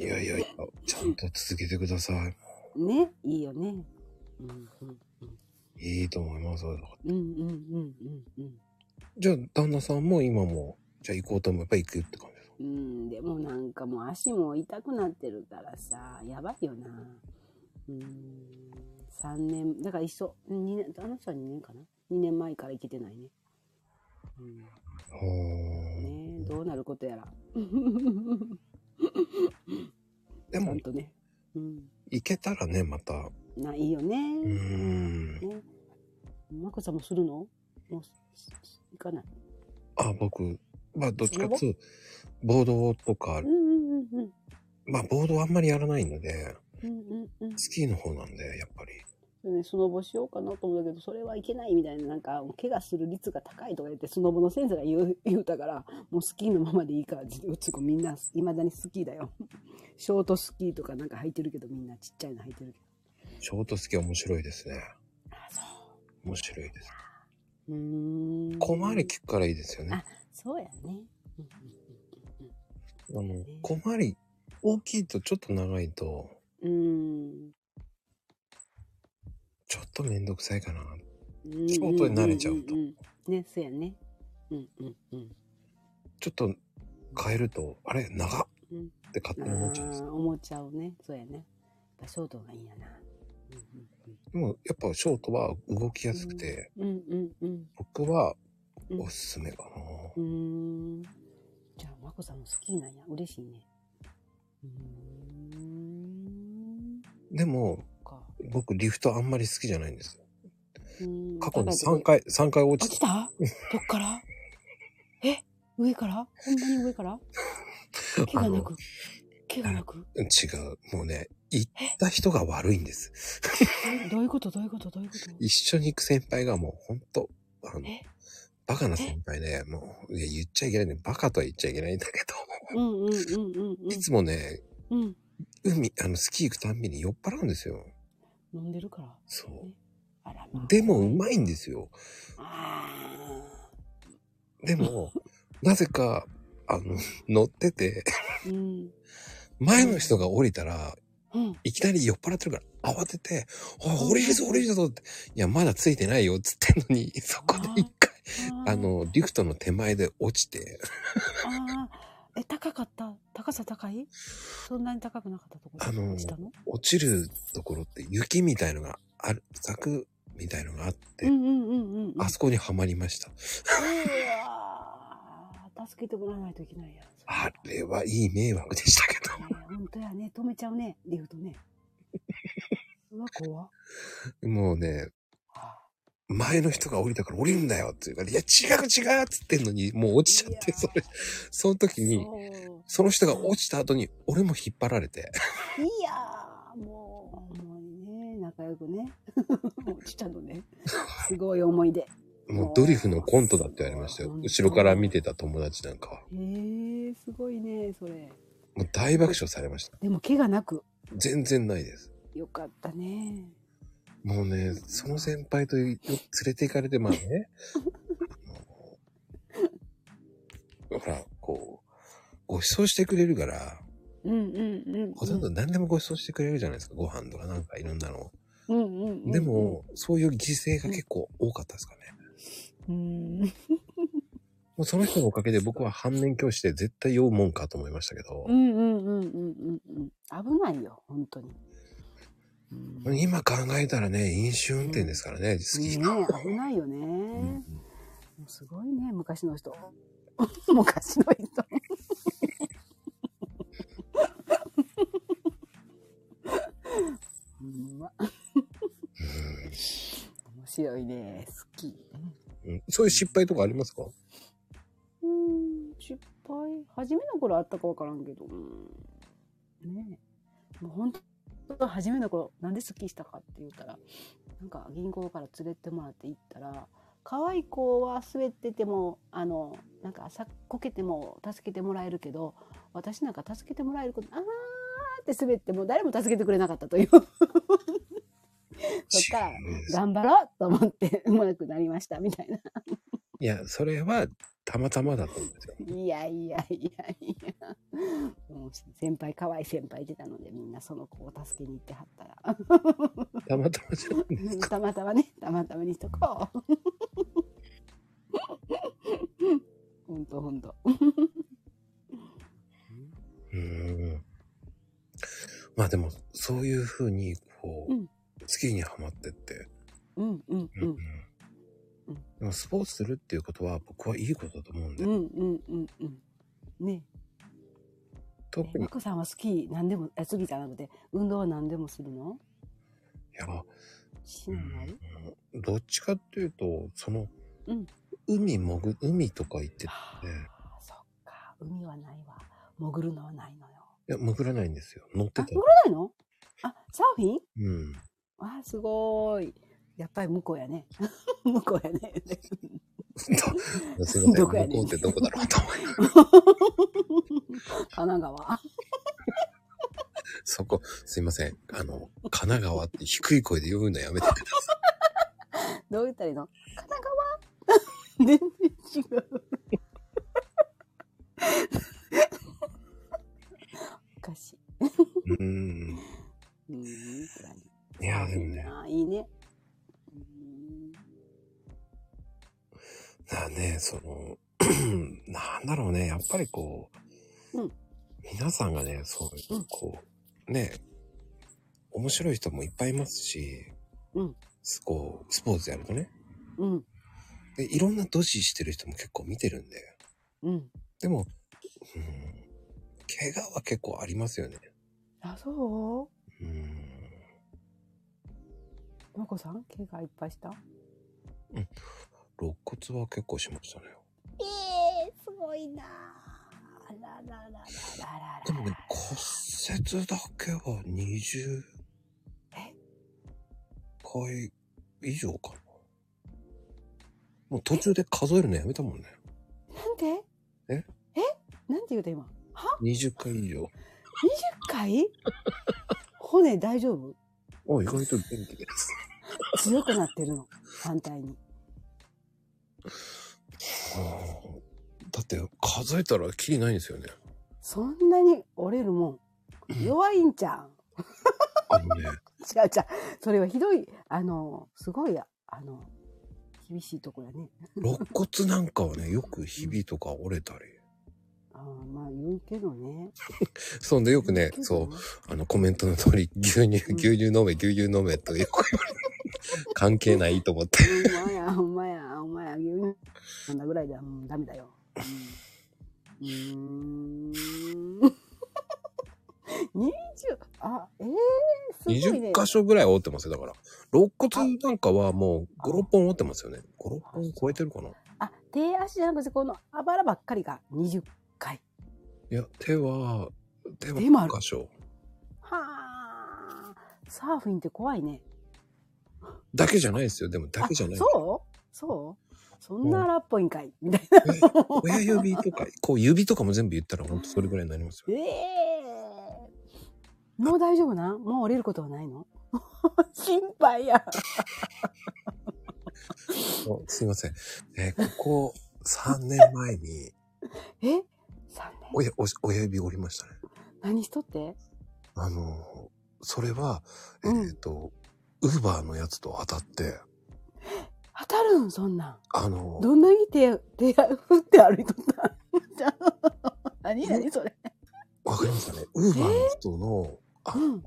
やいやいや、ちゃんと続けてください。ね、いいよね。うんうんうん。いいと思います。うんうんうんうんうん。じゃあ、旦那さんも今も、じゃあ行こうと思えば行くって感じですか？うん、でもなんかもう足も痛くなってるからさ、やばいよな。うん、3年、だから一緒、二年、あの人は2年かな ?2 年前から行けてないね。うん、ほーねどうなることやら。でもとね。うん。行けたらね、また。うな、いいよね。ーん。ね。まこさんもするの？もう、行かない？あ、僕、まあ、どっちかっていうと、ボードとかうん、うんうんうん。まあ、ボードはあんまりやらないので、うんうんうん。スキーの方なんで、やっぱり。ね、スノボしようかなと思ったけど、それはいけないみたいな、なんか、怪我する率が高いとか言って、スノボの先生が言う言うたから、もうスキーのままでいいから、うち子みんな、未だにスキーだよ。ショートスキーとかなんか履いてるけど、みんなちっちゃいの履いてるけショートスキー面白いですね。ど。あ、そ面白いです。う。ん。小回り聞くからいいですよね。あそうやね。あの、小回り、大きいとちょっと長いと、うん。ちょっとめんどくさいかな。うんショートに慣れちゃうとんんんね、そうやね。うんうんうん。ちょっと変えると、あれ長っうんって勝手に思っちゃうんですあー思っちゃうね。そうやね。やっぱショートがいいんやな。でも、やっぱショートは動きやすくて、うんうんうんうん僕はうん。おすすめかな。うーん。じゃあ、まこさんも好きなんや。嬉しいね。うーん。でも、か。僕リフトあんまり好きじゃないんですよ。過去に3高いとこ回、3回落ちた。落ちた？どっから？え？上から？ほんまに上から？怪我なく。怪我なく？違う。もうね、行った人が悪いんです。え？どういうこと？どういうこと？どういうこと？一緒に行く先輩がもうほんと、あのえ、バカな先輩ね、もう、言っちゃいけない。ね。バカとは言っちゃいけないんだけうんうんうんうんど、いつもね、うん。うん。海、あの、スキー行くたんびに酔っ払うんですよ。飲んでるから。そう。あらまあ。でも、うまいんですよ。あでも、なぜか、あの、乗ってて、ーうん。前の人が降りたら、うん。いきなり酔っ払ってるから、慌てて、おい、降りるぞ、降りるぞって。いや、まだついてないよ、つってんのに、そこで一回、あの、リフトの手前で落ちて、え、高かった？高さ高い？そんなに高くなかったところ？あの落ちたの？落ちるところって雪みたいのがある、柵みたいのがあって、うんうんうんうん。あそこにはまりました。うわー助けてもらわないといけないやん。あれはいい迷惑でしたけど。ね本当やね。止めちゃうね。リフトね。うわ、怖っ。もうね、は前の人が降りたから降りるんだよって言うから、いや、違う違うっつってんのに、もう落ちちゃって、それ、その時に、その人が落ちた後に、俺も引っ張られて、いやー、もう、もうね、仲良くね。落ちたのね。すごい思い出。もうドリフのコントだって言われましたよ。後ろから見てた友達なんかは。へえー、すごいね、それ。もう大爆笑されました。でも、怪我なく。全然ないです。よかったね。もうね、その先輩とよ連れて行かれて、まあね、ほら、こう、ご馳走してくれるから、うんうんうん、うん。ほとんど何でもご馳走してくれるじゃないですか。ご飯とかなんかいろんなの。うんうんうんうん。でも、そういう犠牲が結構多かったですかね。うん。もうその人のおかげで僕は反面教師で絶対酔うもんかと思いましたけどう、んうんうんうんうんうん。危ないよ、本当に。うん今考えたらね、飲酒運転ですからね、好きね危ないよね。もうすごいね、昔の人。昔の人。ほんま面白いね。好き。うんそういう失敗とかありますか？うん、失敗。初めの頃あったかわからんけど。うん、ねえ。もう本当初めの頃、なんで好きしたかって言ったら、なんか銀行から連れてもらって行ったら、可愛い子は滑ってても、あの、なんかさこけても助けてもらえるけど、私なんか助けてもらえること、あーって滑っても誰も助けてくれなかったという。そっから頑張ろうと思って上手くなりましたみたいな。いや、それはたまたまだと思うんですよ。いやいやいやいや。もう先輩、可愛い先輩いてたので、みんなその子を助けに行ってはったら。たまたまじゃないですか。たまたまね、たまたまにしとこう。ほんとほんと。うーん。まあでも、そういうふうに、こう、うん好きにはまってって、うんうんううんん。でもスポーツするっていうことは僕はいいことだと思うんで、うんうんうんうん。ね特にえま、こさんはスキー何でも、あ、スキーじゃなくて、運動は何でもするの？いや、しない、うんどっちかっていうと、その、うん海潜ぐ、海とか行ってて、はあ、そっか。海はないわ。潜るのはないのよ。いや、潜らないんですよ。乗ってあ、た潜らないの？あ、サーフィン？うん。あ、すごい。やっぱり向こうやね。向こうやね。すいません。向こうってどこだろうと思い神奈川。そこ、すいません。あの、神奈川って低い声で読むのやめてくださどう言ったらいいの？神奈川？全然違う。おかしい。い。うーん。うーん。いや、でもね、あいいね。だね、その、なんだろうね、やっぱりこう、うん皆さんがね、そういうう、んこう、ね、面白い人もいっぱいいますし、うんすこう、スポーツやるとね、うん。で、いろんなドジしてる人も結構見てるんで、うん。でも、うん、怪我は結構ありますよね。あ、そう？うん。まこさん怪我いっぱいした？肋骨は結構しましたね。ええすごいなあらららららららでもね、骨折だけは20え回以上かな。もう途中で数えるのやめたもんね。なんで？え？え？なんて言うた今？は？20回以上。?20 回？骨大丈夫？あ、意外と元気です。強くなってるの。反対に。うんだって数えたらキリないんですよね。そんなに折れるもん。弱いんちゃん。あのね、違う違う。それはひどい、あの、すごい、あの、厳しいとこやね。肋骨なんかはね、よくひびとか折れたり。まあ言うけどね。そんでよくねそう、あのコメントの通り、牛乳、牛乳飲め、牛乳飲めとよく言われる。関係ないと思って。ほんまや、ほんまや、ほんまや、牛乳飲んだぐらいでは、うん、ダメだよ。うん。うーん。20、あ、ええー、すごいね。20箇所ぐらい折ってますよ。だから。肋骨なんかはもう5、6本折ってますよね。5、6本超えてるかないあ、手足じゃなくて、このあばらばっかりが20回。や、手は、手は手もある1箇所。はあ。サーフィンって怖いね。だけじゃないですよ。でもだあけじゃない。そう？そう？そんな荒っぽいんかいみたいな。え親指とか、こう指とかも全部言ったらほんとそれぐらいになりますよ。ええもう大丈夫な？もう降りることはないの？心配や。おすいません。えーここ3年前に、え？?3 年おや、お、親指折りましたね。何しとって？あの、それは、えっ、うんと、ウーバーのやつと当たって、当たるん？そんなん。あの、どんなに手、手振って歩いとった 何何それ。わかりますかね？ウーバーの人の、あうん。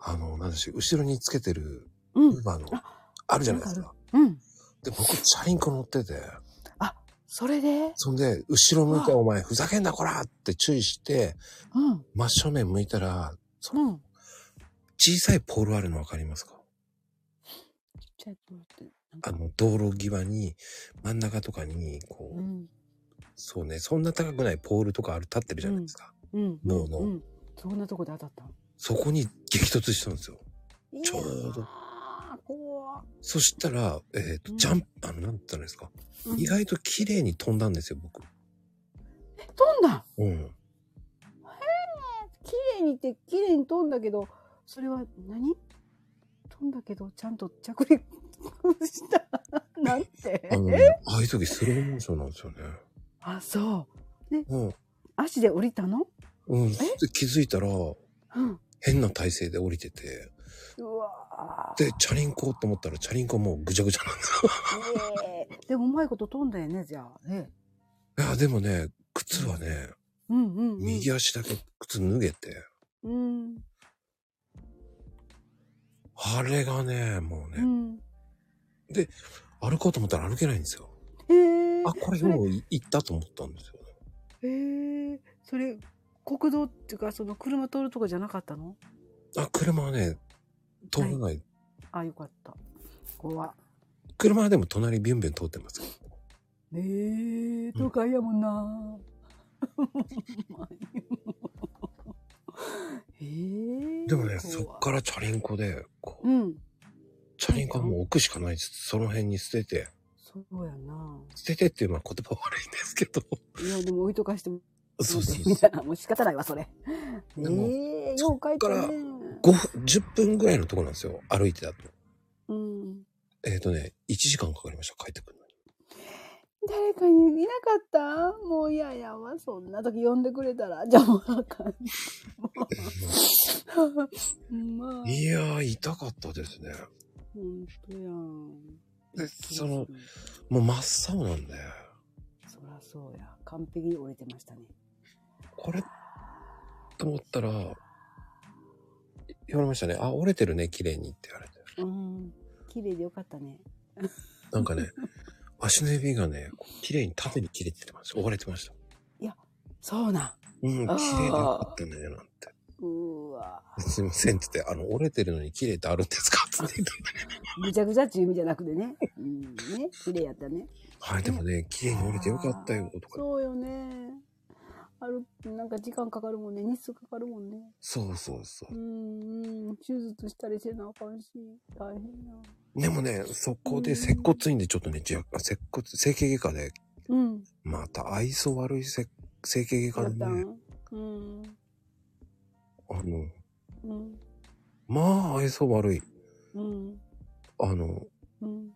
あの、なんでしょう、後ろにつけてる、うんウー。バーの、ああるじゃないですか。うん。で、僕、チャリンコ乗ってて、それで？そんで、後ろ向いて、あお前、ふざけんな、こらって注意して、うん。真正面向いたら、そのうん。小さいポールあるのわかりますか？ちょっと待って。なんかあの、道路際に、真ん中とかに、こう、うん。そうね、そんな高くないポールとかある、立ってるじゃないですか。うん。脳のうん。そんなとこで当たったそこに激突したんですよ。のちょうどそしたら、えっ、と、うんジャンプ、あの、なんて言ったらいいですか？うん意外と綺麗に飛んだんですよ、僕。飛んだ？うん。綺麗にって綺麗に飛んだけどそれは何？飛んだけどちゃんと着陸した？なんて？あのね、ああいう時スローモーションなんですよね。あそううん。足で降りたの？うん。で気づいたら、うん変な体勢で降りてて、で、チャリンコと思ったら、チャリンコもうぐちゃぐちゃなんですよ。え。えでもうまいこと飛んだよねじゃあ。ね。いや、でもね、靴はね、うんうん、うん、右足だけ靴脱げて、うん。あれがね、もうね、うん。歩こうと思ったら歩けないんですよ。へえあ、これもうい行ったと思ったんですよね。へえそれ国道っていうかその車通るとこじゃなかったの？あ、車はね、通らない。あよかった怖車はでも隣ビュンビュン通ってますよ。ええ都会やもんな。ええでもね、そっからチャリンコで、こう、うん。チャリンコはもう置くしかないです。その辺に捨てて。そうやな。捨ててっていうのは言葉悪いんですけど。いや、でも置いとかしても、そうそうそみたいな。もう仕方ないわ、それ。ええよう書いたね。う。5分、10分ぐらいのとこなんですよ。歩いてだと。うん。えっ、とね、1時間かかりました。帰ってくるのに。誰かにいなかった？もう嫌やわ。そんな時呼んでくれたら。じゃあもうあかん。まあ。いやー、痛かったですね。ほんとやん。で、その、もう真っ青なんで、そらそうや。完璧に折れてましたね。これ、と思ったら、言われましたね。あ、折れてるね、綺麗にって言われて。うん。綺麗でよかったね。なんかね、足の指がね、こう綺麗に縦に切れてました。折れてました。そうなん。うん、綺麗でよかったね、なんて。うーわ。すいませんって言って、あの、折れてるのに綺麗ってあるんですかって言って。ぐちゃぐちゃっていう意味じゃなくてね。うん。ね。綺麗やったね。はい、でもね、綺麗に折れてよかったよ、とか。そうよね。ある、なんか時間かかるもんね。日数かかるもんね。そうそうそうう。ん、うん。手術したりせなあかんし、大変や。でもね、そこで接骨院でちょっとね、じゃ接骨、整形外科で、うん。また愛想悪いせ整形外科でね、うん。あの、うん。まあ愛想悪い。うん。あの、うん。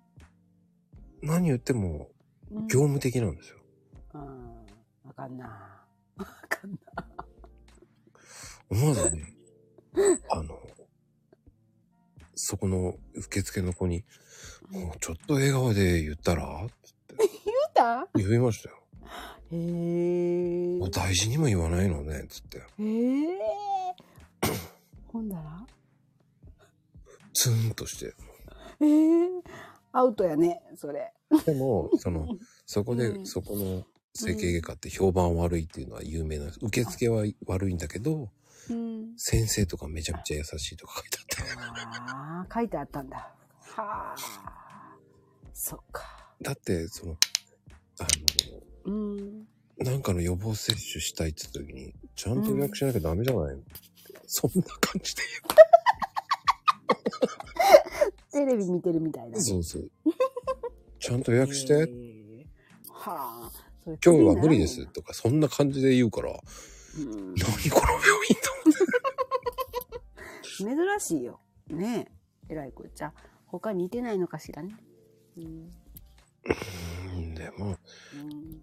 何言ってもうん。業務的なんですよ。うん。あかんな。あかんな。思わずね、あの、そこの受付の子に、もうちょっと笑顔で言ったら？って言った？言いましたよ。へえ。もう大事にも言わないのね、つって。へえ。ほんだら？ツーンとして。ええアウトやね、それ。でも、その、そこで、うんそこの整形外科って評判悪いっていうのは有名なんです。受付は悪いんだけど、うん。先生とかめちゃめちゃ優しいとか書いてあって。ああ、書いてあったんだ。はあ。そっか。だって、その、あうん。の、なんかの予防接種したいって言った時に、ちゃんと予約しなきゃダメじゃないの、そんな感じでテレビ見てるみたいな。言う。そうそう。ちゃんと予約して、へえはあ。今日は無理ですとか、そんな感じで言うから、うん何この病院と思って。珍しいよ。ねえ。えらいこっちゃ。他似てないのかしらね。うん。うん、でも、うん、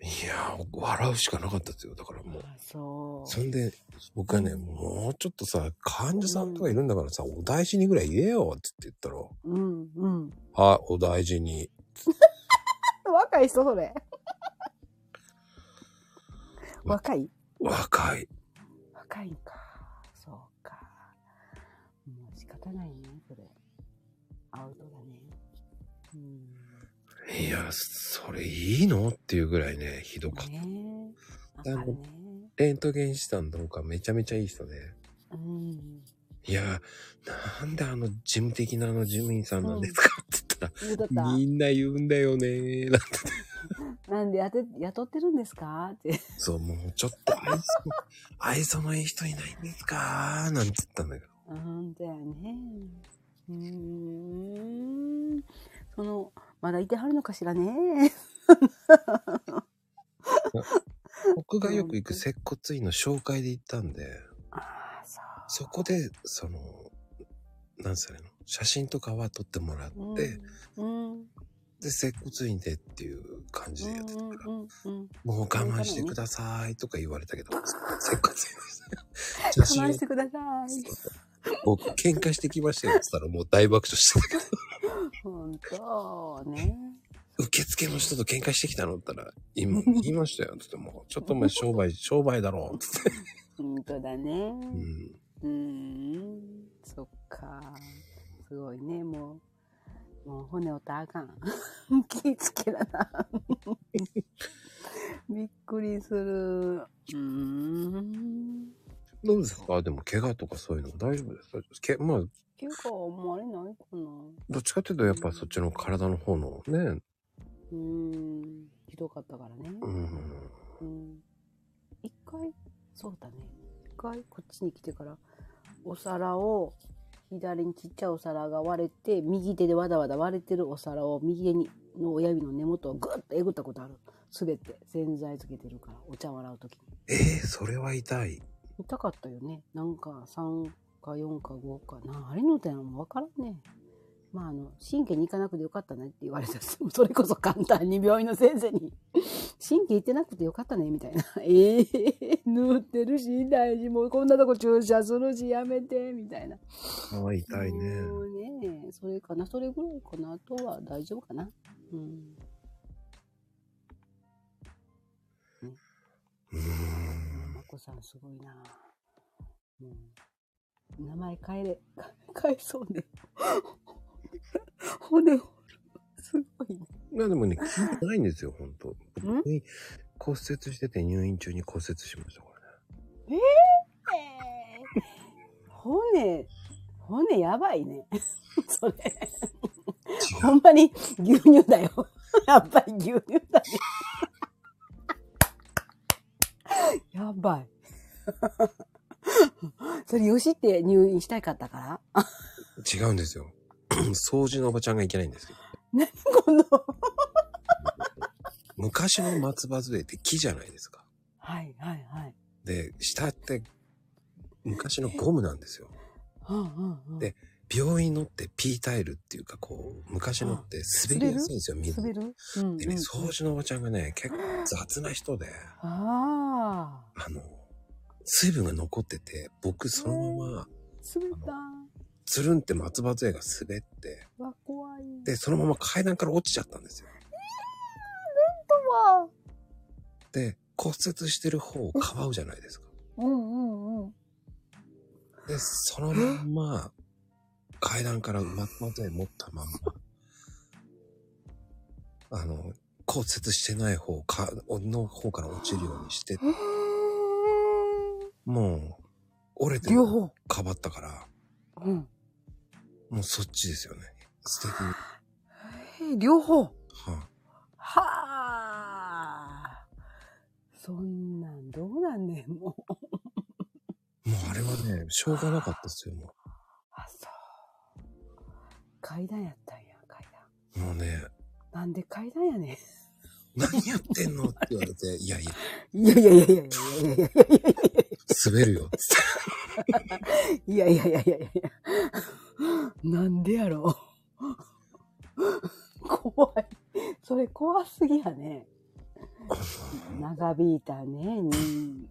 いや、笑うしかなかったですよ。だからもう。あそう。そんで、僕はね、もうちょっとさ、患者さんとかいるんだからさ、お大事にぐらい言えよって言ったら、うん、うん。はい、お大事に。若い人それ。若い？若い。若いんか。そうか。もう仕方ないね、それ。アウトだね。うん。いや、それいいのっていうぐらいね、ひどかった。ね。レントゲンしたんだかめちゃめちゃいい人で。うん。いや、なんであの事務的なあの事務員さんなんですか、って言ったら、みんな言うんだよねなんて。なんでやて雇ってるんですか？って。そう、もうちょっと愛想、愛想のいい人いないんですか？なんて言ったんだけど。うんだよね。うーん。その、まだいてはるのかしらね。僕がよく行く接骨院の紹介で行ったんで、ああ、そう。そこで、その、なんすかねの、写真とかは撮ってもらって、うん。うん。で、接骨院でっていう感じでやってたから、うんうんうん。もう我慢してくださいとか言われたけど、接骨院です。写 真我慢してください。僕喧嘩してきましたよって言ったらもう大爆笑してたけど、本当ね。受付の人と喧嘩してきたの？って言ったら、今言いましたよって言っても、ちょっとお前商売、商売だろうって。本当だね。うん。うーん。そっか。すごいね、もう。もう骨折ったらあかん。気ぃつけなな。びっくりする。うーん。どうですか？でも怪我とかそういうの大丈夫ですか？けまあ、怪我あんまりないかな。どっちかっていうとやっぱそっちの体の方のね、うーん。ひどかったからね。うん。うん。一回、そうだね。一回こっちに来てから、お皿を、左にちっちゃいお皿が割れて、右手でわだわだ割れてるお皿を右手にの親指の根元をぐっとえぐったことある。すべて洗剤つけてるから、お茶洗うときに。ええそれは痛い。痛かったよね。なんか3か4か5かな。あれの点はわからんね。まああの、神経に行かなくてよかったねって言われた。それこそ簡単に病院の先生に。神経行ってなくてよかったねみたいな。ええ塗ってるし、大事。もうこんなとこ注射するし、やめて、みたいな。ああ、痛いね。もうね、それかな。それぐらいかな。あとは大丈夫かな。うん。うーん。まこさんすごいな。うん。名前変えれ、変えそうね。骨を。すごいね。まあでもね、聞いてないんですよ、ほん？と。僕に骨折してて入院中に骨折しましたからね。骨、骨やばいね。それ。違ほんまに牛乳だよ。やっぱり牛乳だね。やばい。それ、よしって入院したいかったから？う。違うんですよ。掃除のおばちゃんがいけないんですよ。何この。昔の松葉杖って木じゃないですか。はいはいはい。で、下って昔のゴムなんですよ。うんうんうん。で病院のってピータイルっていうかこう、昔のって滑りやすいんですよ、水。滑る？うん、でね、うん掃除のおばちゃんがね、結構雑な人で、ああ。あの、水分が残ってて、僕そのまま、滑った。つるんって松葉杖が滑って、わ、怖い。で、そのまま階段から落ちちゃったんですよ。わ。で、骨折してる方をかばうじゃないですか。うんうんうん。で、そのまんま、階段から松葉杖持ったまんま、あの、骨折してない方か、の方から落ちるようにして、もう、折れて両方。かばったから、うん。もうそっちですよね。素敵えー両方。あはあ。そんなんどうなんねん、もう。もうあれはね、しょうがなかったですよ、もあ、そう。階段やったんや、階う。もうね、段。なんで階段やね何やってんのって言われて、いやいや、ん。いやいやいやいやいやいやいやいやいや滑るよ、つって。いやいやいやいやいやなんでやろう。怖い。それ怖すぎやね。長引いたね。うん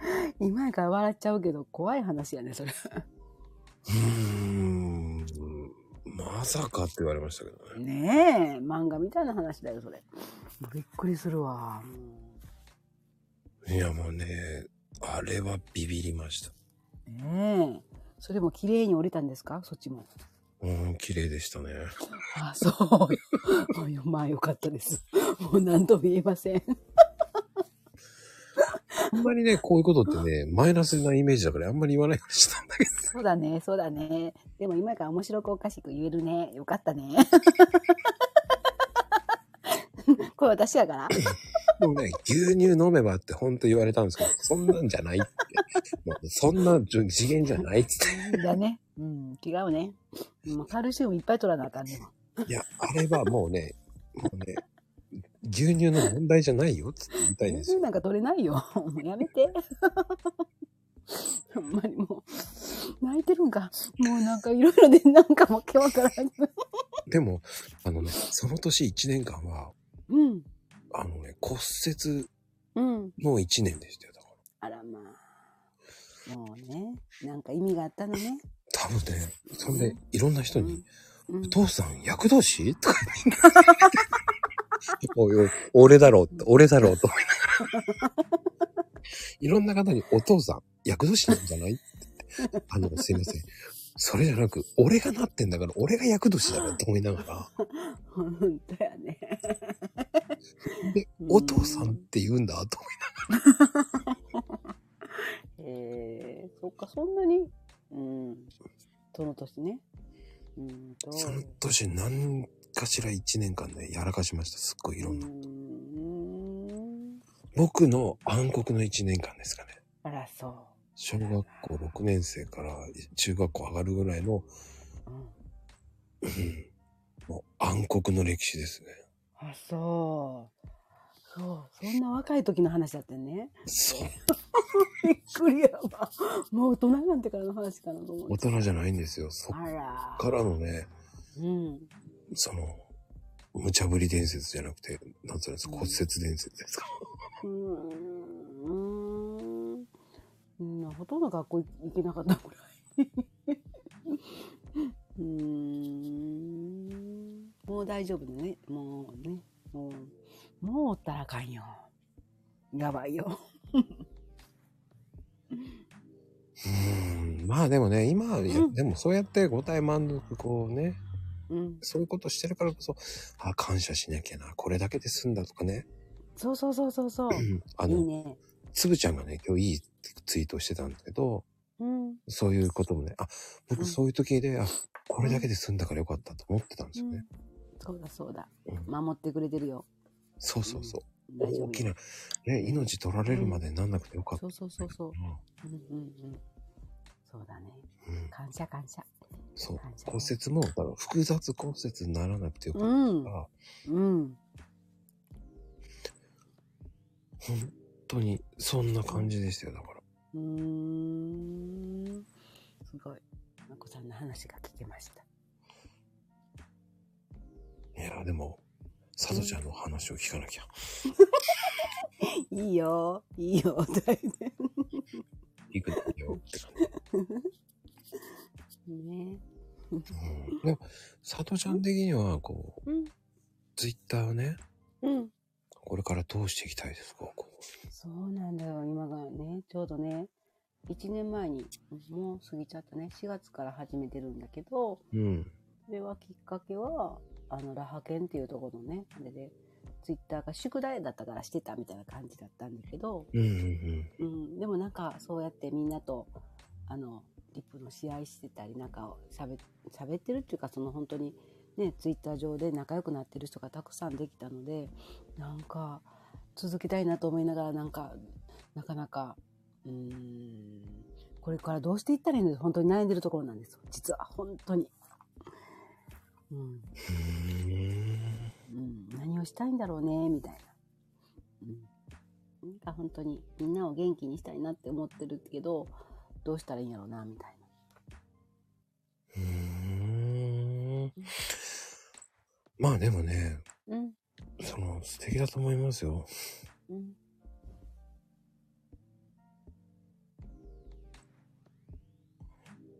今やから笑っちゃうけど、怖い話やね、それ。うーん。まさかって言われましたけどね。ねえ、漫画みたいな話だよ、それ。びっくりするわ。いや、もうね、あれはビビりました。ねえ。それも綺麗に降りたんですか？そっちも。うん、綺麗でしたね。あ、そう。まあよかったです。もう何とも言えません。あんまりね、こういうことってね、マイナスなイメージだからあんまり言わないようにしたんだけど。そうだね、そうだね。でも今から面白くおかしく言えるね。よかったね。これ私やから。でもね、牛乳飲めばって本当言われたんですけど、そんなんじゃないって。もうそんな次元じゃないっつっだね。うん、違うね。もうカルシウムいっぱい取らなあかんねん。て。いや、あれはもうね、もうね、牛乳の問題じゃないよっつって言いたいんですよ。牛乳なんか取れないよ。もうやめて。ほんまにもう、泣いてるんか。もうなんかいろいろでなんかもう今日から。でも、あのね、その年1年間は、うん。あのね、骨折うん。の1年でしたよ。だからあらまあ。もうね、なんか意味があったのね。多分ね、そんで、いろんな人に、うんお父さん、厄年とか言っておいおい俺だろうって、俺だろうと思いながら。いろんな方に、お父さん、厄年なんじゃない？って言って。あの、すいません。それじゃなく、俺がなってんだから、俺が厄年だろって思いながら。本当やね。で、お父さんって言うんだと えー、そっか、そんなにうん。その年ね。うん。その年、何かしら1年間ね、やらかしました。すっごいいろんな。うん。僕の暗黒の1年間ですかね。あら、そう。小学校6年生から中学校上がるぐらいの、うん。うんもう暗黒の歴史ですね。あ、そう。そう。そんな若い時の話だったよね。そう。びっくりやわ。もう大人になってからの話かなと思。大人じゃないんですよ。そっ。からのね、うん。その、無茶ぶり伝説じゃなくて、なんつうんですか、骨折伝説ですか。うーん。うん、ほとんど学校行けなかったぐらい。うーん。もう大丈夫だね。もうね。もう、もうおったらあかんよ。やばいよ。うん。まあでもね、今うんでもそうやって五体満足こうね、うん。そういうことしてるからこそ、あ、感謝しなきゃな、これだけで済んだとかね。そうそうそうそうそう。うんあの、いいね。つぶちゃんがね、今日いいツイートをしてたんだけど、うん。そういうこともね、あ、僕うんそういう時で、あ、これだけで済んだからよかったと思ってたんですよね。そうだそうだ。うん守ってくれてるよ。そうそうそう。大きな、ね、命取られるまでなんなくてよかった。そうそうそうそう。うんうんうん。そうだね。うん。うん感謝感謝。そう骨折も、だから複雑骨折にならなくてよかったうんか。ら、うん。本当にそんな感じでしたよ、だから。うーん。すごい。まこさんの話が聞けました。いや、でも、さとちゃんの話を聞かなきゃ。いいよ。いいよ。大変。行くのよって感じ。ね。うん、でも、さとちゃん的には、こう、うん。ツイッターをね、うん。これからどうしていきたいですか？こそうなんだよ。今がね、ちょうどね、1年前に、もう過ぎちゃったね。4月から始めてるんだけど、う。うん。それはきっかけは、あの、ラハケンっていうところのね、あれで、ツイッターが宿題だったからしてたみたいな感じだったんだけど、うんうんうん、でもなんかそうやってみんなとあのリップの試合してたりなんかしゃべ喋ってるっていうかその本当にねツイッター上で仲良くなってる人がたくさんできたのでなんか続けたいなと思いながらなんかなかなかうーんこれからどうしていったらいいの？か本当に悩んでるところなんですよ実は本当に。うんうん。何をしたいんだろうねみたいな。うんなんか本当にみんなを元気にしたいなって思ってるけど、どうしたらいいんやろうな、みたいうーん。まあでもね、な。うん。その素敵だと思いますよ。うん。っ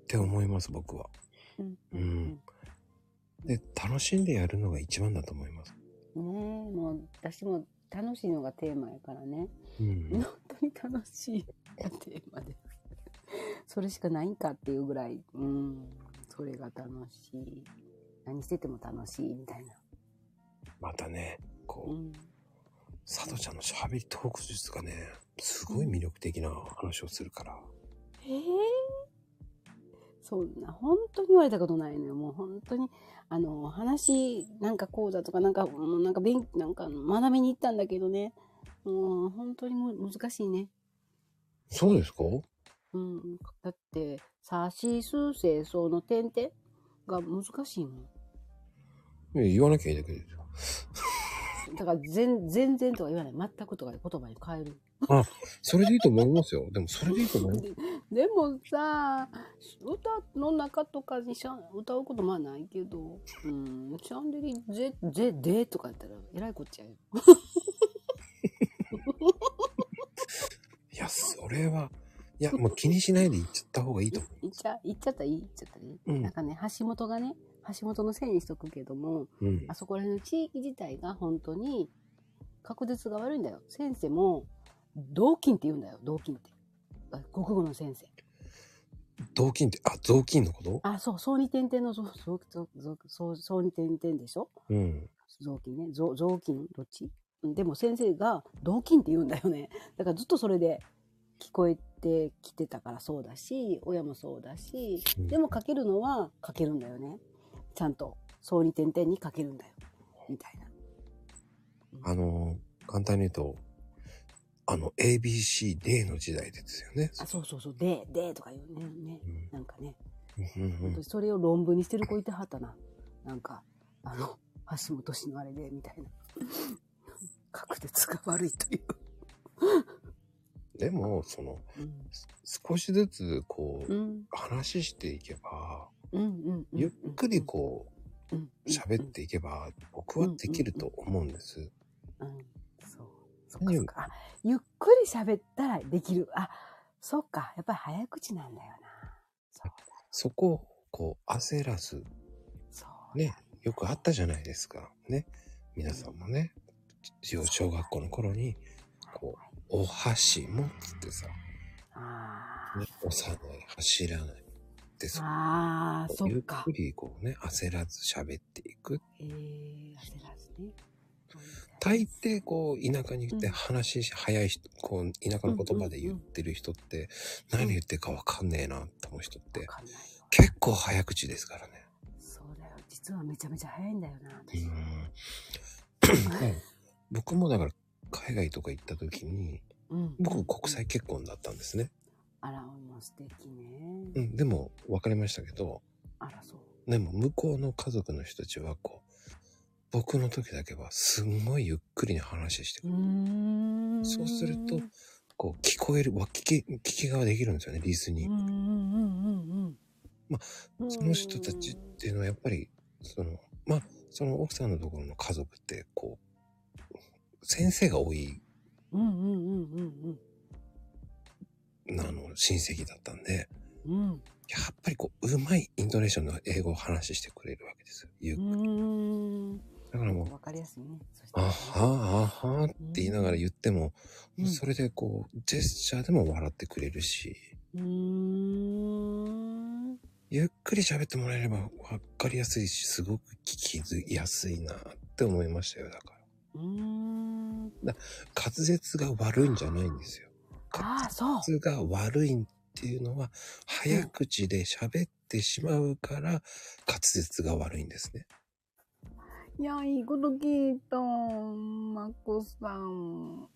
て思います、僕は。うん。うん。で、楽しんでやるのが一番だと思います。ねえ、もう私も楽しいのがテーマやからね。うん本。当に楽しいがテーマで。それしかないんかっていうぐらい、うん。それが楽しい。何してても楽しいみたいな。またね、こう、うん。佐藤ちゃんの喋りトーク術がね、すごい魅力的な話をするから。ええそんな、本当に言われたことないのよ。もう本当に、あの、話、なんか講座とか、なんか、もうなんか勉、なんか学びに行ったんだけどね。もう本当にむ難しいね。そうですか？うん。だって、さしすせその点々が難しいの。いや言わなきゃいいだけですよ。だから、全、全然とか言わない。全くとかで言葉に変える。それでいいと思いますよ。でもそれでいいと思います。でもさ、歌の中とかにしゃ歌うことまあないけど、うん、シャンデリゼ、ゼ、でとか言ったら、えらいこっちゃよ。いや、それは、いや、もう気にしないで言っちゃった方がいいと思う。言っちゃ、言っちゃったらいい？言っちゃったらいい、うんなんかね、橋本がね、橋本のせいにしとくけども、うんあ。そこら辺の地域自体が本当に、確実が悪いんだよ。先生も、同金って言うんだよ、同金って。あ国語の先生。雑巾って、あ、雑巾のこと？あ、そう、総二点々の、そう、そう、そう、総二点々でしょ？うん。雑巾ね。雑雑巾？どっち？うんでも先生が同金って言うんだよね。だからずっとそれで聞こえてきてたからそうだし、親もそうだし、うんでも書けるのは書けるんだよね。ちゃんと、総二点々に書けるんだよ。みたいな。あの、簡単に言うと、あの、ABC デーの時代ですよね。あ、そうそうそう、で、でとか言うね。ねうんなんかね。うんうんうんそれを論文にしてる子いてはったな。なんか、あの、橋本氏のあれで、みたいな。確実が悪いという。でも、その、うん。少しずつ、こう、うん。話していけば。ゆっくりこう喋っていけば、僕はできると思うんです。うん。そう。そっかそっか。あ、ゆっくり喋ったらできる。あ、そっか。やっぱり早口なんだよな。そうそこを、こう、焦らず、そう。ね、よくあったじゃないですか。ね。皆さんもね、小小学校の頃に、こう、お箸もっつってさ、あね、押さない、走らない。あ。ああ、そっかゆっく。りこうね、焦らず喋っていく。ええー、焦らずね。大抵こう、田舎に行ってうん話し早い人、こう、田舎の言葉で言ってる人って、何言ってるかわかんねえなって思う人って。結構早口ですからね。そうだよ。実はめちゃめちゃ早いんだよな、う私。ん。僕もだから、海外とか行った時に、うん。僕国際結婚だったんですね。あら、もう素敵ね。うん、でも別れましたけど、あら、そう。でも向こうの家族の人たちはこう、僕の時だけはすんごいゆっくりに話してくうる。そうすると、こう聞こえる、わ聞き、聞きができるんですよね、リスに。うんうんうんうんうん。まあその人たちっていうのはやっぱり、その、まあ、その奥さんのところの家族って、こう、先生が多い、うんうんうんうんあの、親戚だったんで、うん。うん。やっぱりこう、うまいイントネーションの英語を話してくれるわけですよ。ゆっうーん。だからもう、わかりやすいね。あらはあはあって言いながら言っても、うんそれでこう、ジェスチャーでも笑ってくれるし、うーん。ゆっくり喋ってもらえれば分かりやすいし、すごく聞きやすいなって思いましたよ、だから。うーん。滑舌が悪いんじゃないんですよ。ああ、そう。滑舌が悪いっていうのは、早口で喋ってしまうから、滑舌が悪いんですね。いや、いいこと聞いた。まこさん。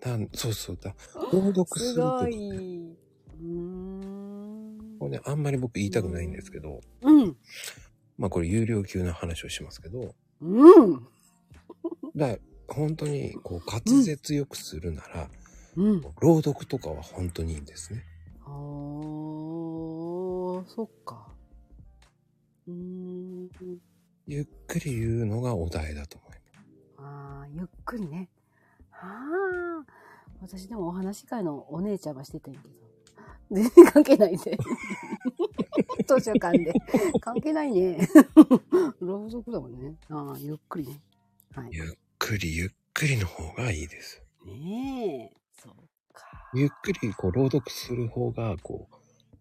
だそうそうだ。朗読すするとかごね、い。うーん。これね、あんまり僕言いたくないんですけど、うん。まあこれ有料級の話をしますけど、うん。だ本当にこう滑舌よくするなら、うん。朗読とかは本当にいいんですね。あー、そっか。うーん。ゆっくり言うのがお題だと思います。あー、ゆっくりね。あー。私でもお話し会のお姉ちゃんはしてたんやけど。全然関係ないね。図書館で。関係ないね。朗読だもんね。ああ、ゆっくりね。はい。ゆっくりゆっくりの方がいいです。ねえ。ゆっくりこう朗読する方が、こう、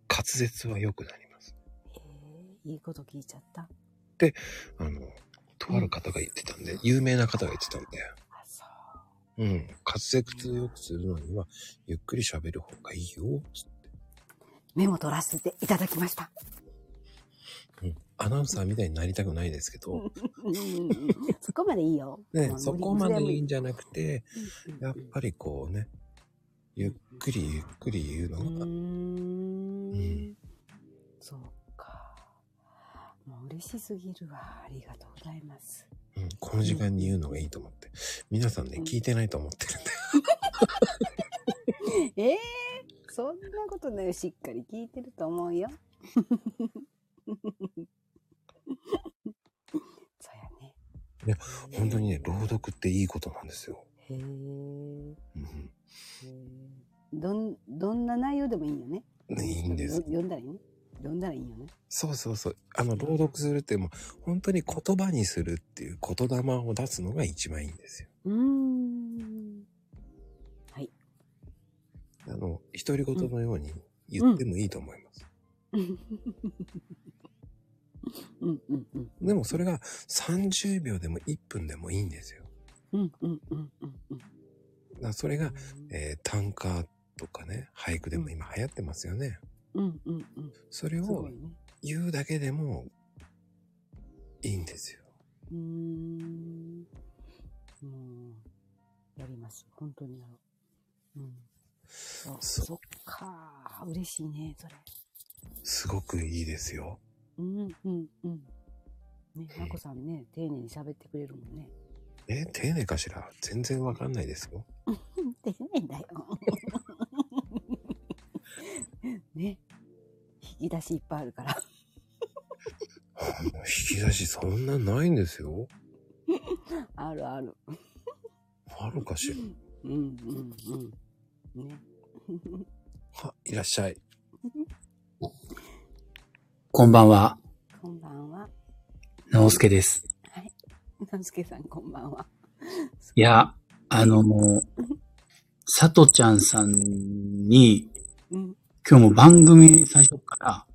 滑舌は良くなります。ええいいこと聞いちゃった。あの、とある方が言ってたんで、有名な方が言ってたんで、あ、そう。うん、滑舌よくするのには、ゆっくり喋る方がいいよ、つって。メモ取らせていただきました。うん。アナウンサーみたいになりたくないですけど、うんうんうんそこまでいいよ。ねそこまでいいんじゃゃなくて、やっぱりこうね、ゆっくりゆっくり言ううーのが、んんそうか。もう嬉しすぎるわ。ありがとうございます。うん、この時間に言うのがいいと思って。皆さんね、うん聞いてないと思ってるんで。ええそんなことないよ。しっかり聞いてると思うよ。そうやね。いや本当にね、朗読っていいことなんですよ。へえ。うん、どん、どんな内容でもいいよね。ね、いいんですよ。読んだらいいね。読んだらいいよね。そうそうそう。あの、朗読するってもう、本当に言葉にするっていう言霊を出すのが一番いいんですよ。うーん。はい。あの、独り言のように言ってもいいと思います。うんうんうん。でもそれが30秒でも1分でもいいんですよ。うんうんうんうんうん。だからそれが、えー短歌とかね、俳句でも今流行ってますよね。うんうんうん。それを。言うだけでもいいんですよ。うーん。もう、やります。本当にやろう。うん。そうそうそっか。嬉しいね、それ。すごくいいですよ。うんうんうん。ね、まこさんね、丁寧に喋ってくれるもんね。え、丁寧かしら？全然わかんないですよ。丁寧だよ。ね。引き出しいっぱいあるから。引き出しそんなないんですよ。あるある。あるかしら？うんうんうん。ね。は、いらっしゃい。こんばんは、こんばんは。直輔です。なすけさんこんばんは。いや、あの、もう、さとちゃんさんに、うん。今日も番組最初から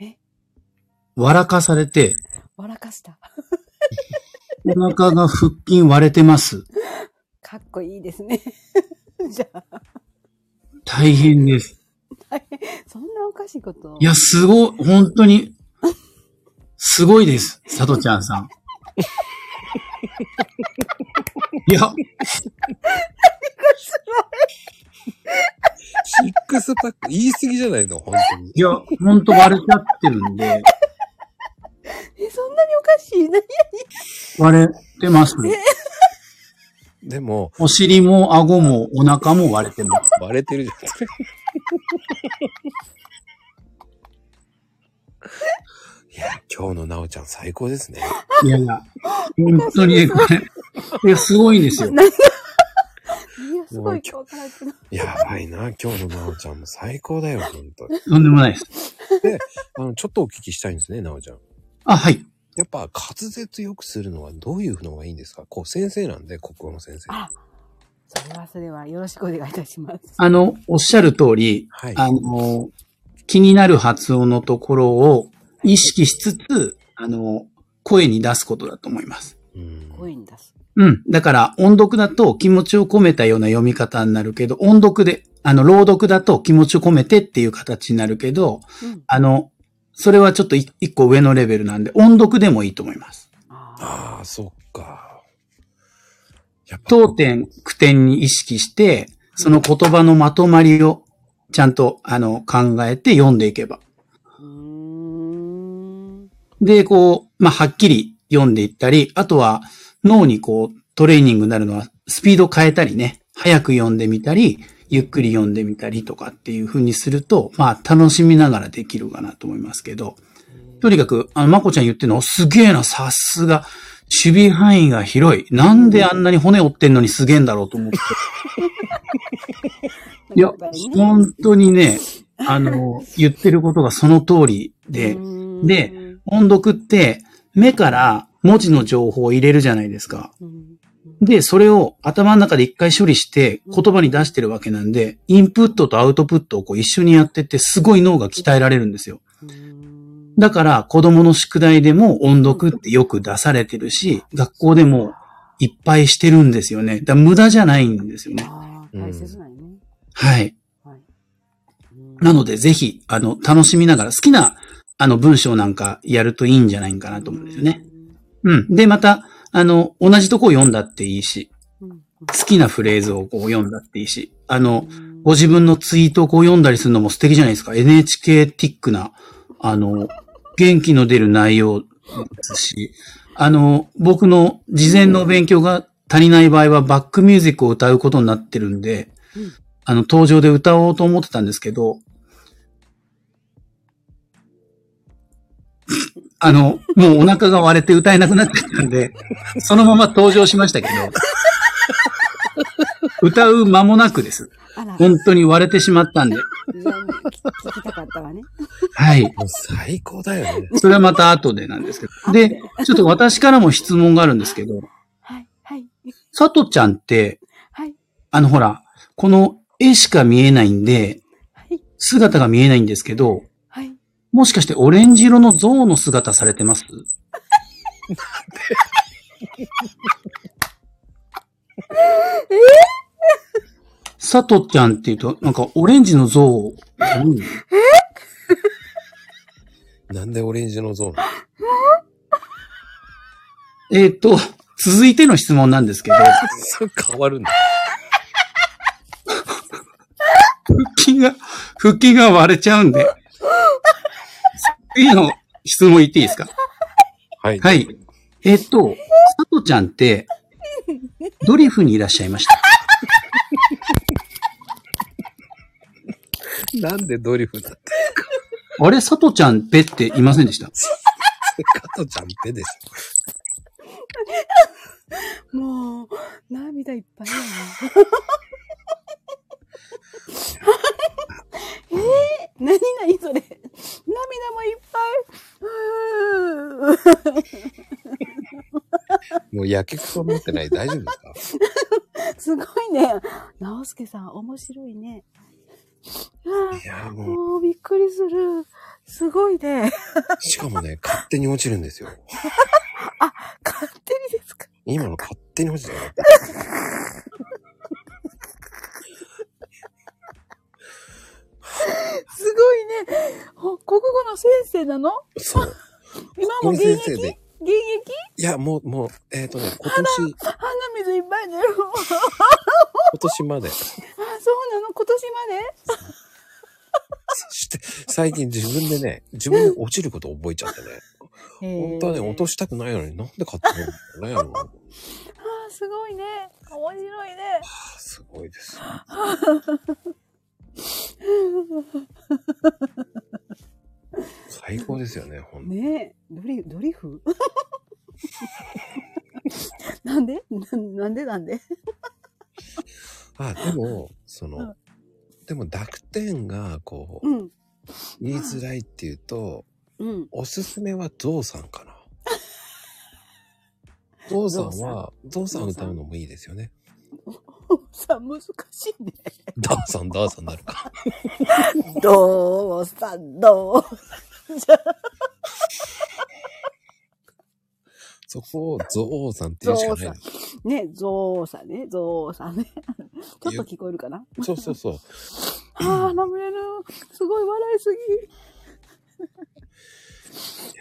え、笑かされて、笑かした。お腹が腹筋割れてます。かっこいいですね。じゃあ、大変です。そんなおかしいこと？いや、すごい、本当に、すごいです、さとちゃんさん。いや、シックスパック。言い過ぎじゃないの？本当に。いや、本当割れちゃってるんで、え、そんなにおかしい？何？割れてます。でも、お尻も顎もお腹も割れてます。バレてるじゃん。いや、今日のなおちゃん最高ですね。いやいや、本当にね、これ、いや、すごいんですよ。いや、すごい今日から。やばいな、今日のなおちゃんも最高だよ、ほんと。とんでもないです。あの、ちょっとお聞きしたいんですね、なおちゃん。あ、はい。やっぱ滑舌よくするのはどういうのがいいんですか？こう先生なんで、国語の先生。あ、それはそれはよろしくお願いいたします。あの、おっしゃる通り、はい。あの、気になる発音のところを意識しつつ、あの、声に出すことだと思います。うん声に出す。うん。だから、音読だと気持ちを込めたような読み方になるけど、音読で、あの、朗読だと気持ちを込めてっていう形になるけど、うん。あの、それはちょっとい一個上のレベルなんで、音読でもいいと思います。あああ、そっか。やっぱ、当点、句点に意識して、その言葉のまとまりをちゃんと、あの、考えて読んでいけば。で、こう、まあ、はっきり読んでいったり、あとは脳にこう、トレーニングになるのは、スピード変えたりね、早く読んでみたり、ゆっくり読んでみたりとかっていう風にすると、まあ楽しみながらできるかなと思いますけど、とにかく、あの、まこちゃん言ってるの、すげえな、さすが、守備範囲が広い。なんであんなに骨折ってんのにすげえんだろうと思って。いや、本当にね、あの、言ってることがその通りで、で、音読って目から文字の情報を入れるじゃないですか。で、それを頭の中で一回処理して言葉に出してるわけなんで、インプットとアウトプットをこう一緒にやってってすごい脳が鍛えられるんですよ。だから子供の宿題でも音読ってよく出されてるし、学校でもいっぱいしてるんですよね。だ無駄じゃないんですよね。大切なね。はい。はい。なのでぜひ、あの、楽しみながら好きな、あの、文章なんかやるといいんじゃないかなと思うんですよね。うん。で、また、あの、同じとこを読んだっていいし。好きなフレーズをこう読んだっていいし、あの、ご自分のツイートをこう読んだりするのも素敵じゃないですか。NHK ティックな、あの、元気の出る内容ですし、あの、僕の事前の勉強が足りない場合はバックミュージックを歌うことになってるんで、うんあの、登場で歌おうと思ってたんですけど、あの、もうお腹が割れて歌えなくなってたんで、そのまま登場しましたけど、歌う間もなくです。本当に割れてしまったんで。聞聞きたかったわね。はい。もう最高だよね。それはまた後でなんですけど。で、ちょっと私からも質問があるんですけど、はい、はい、さとちゃんって、はい、あのほら、この絵しか見えないんで、はい、姿が見えないんですけど、はい。もしかしてオレンジ色の象の姿されてます？さとちゃんって言うと、なんかオレンジの象、うんなんでオレンジのゾーンえ？っ、と、続いての質問なんですけど、そう変わるんだ。腹筋が、腹筋が割れちゃうんで、次の？質問言っていいですか？はい。はい。えっ、と、さとちゃんって、ドリフにいらっしゃいました？なんでドリフだって。あれ、さとちゃんペっていませんでした？加トちゃんペでしもう、涙いっぱいやな。えー、なになにそれ。涙もいっぱい。もうやけくそ持ってない大丈夫ですか？ー すごいね。直輔さん、面白いね。あいや、ーももうびっくりする。すごいね。う、しかもね、勝手に落ちるんですよ。勝手にですか？今の勝手に落ちたよ。すごいね。ほ国語の先生なの？そう。今も現役先生で。現役？いや、もう、もう、えっ、とね、今年、鼻水いっぱい出る。今年まで。あ、そうなの？今年まで？そして、最近自分でね、自分で落ちること覚えちゃってね。本当はね、落としたくないのになんで勝手に落ちるのね、あの。あーすごいね。面白いね。あすごいです。最高ですよね、ほんと。ねえ、ドリ、ドリフ？なんで？ななんで？なんで？あ、でも、その、うんでも濁点が、こう、うん。言いづらいっていうと、うん。おすすめはゾウさんかな。ゾウさんは、ゾウさん歌うのもいいですよね。さ、難しいね。ダーさん、ダーさんになるか。どうさ、どう？そこをゾウさんって言うしかないです。ね、ゾウさね、ゾウさね。ちょっと聞こえるかな？そうそうそう。ああ、眠れる。すごい笑いすぎ。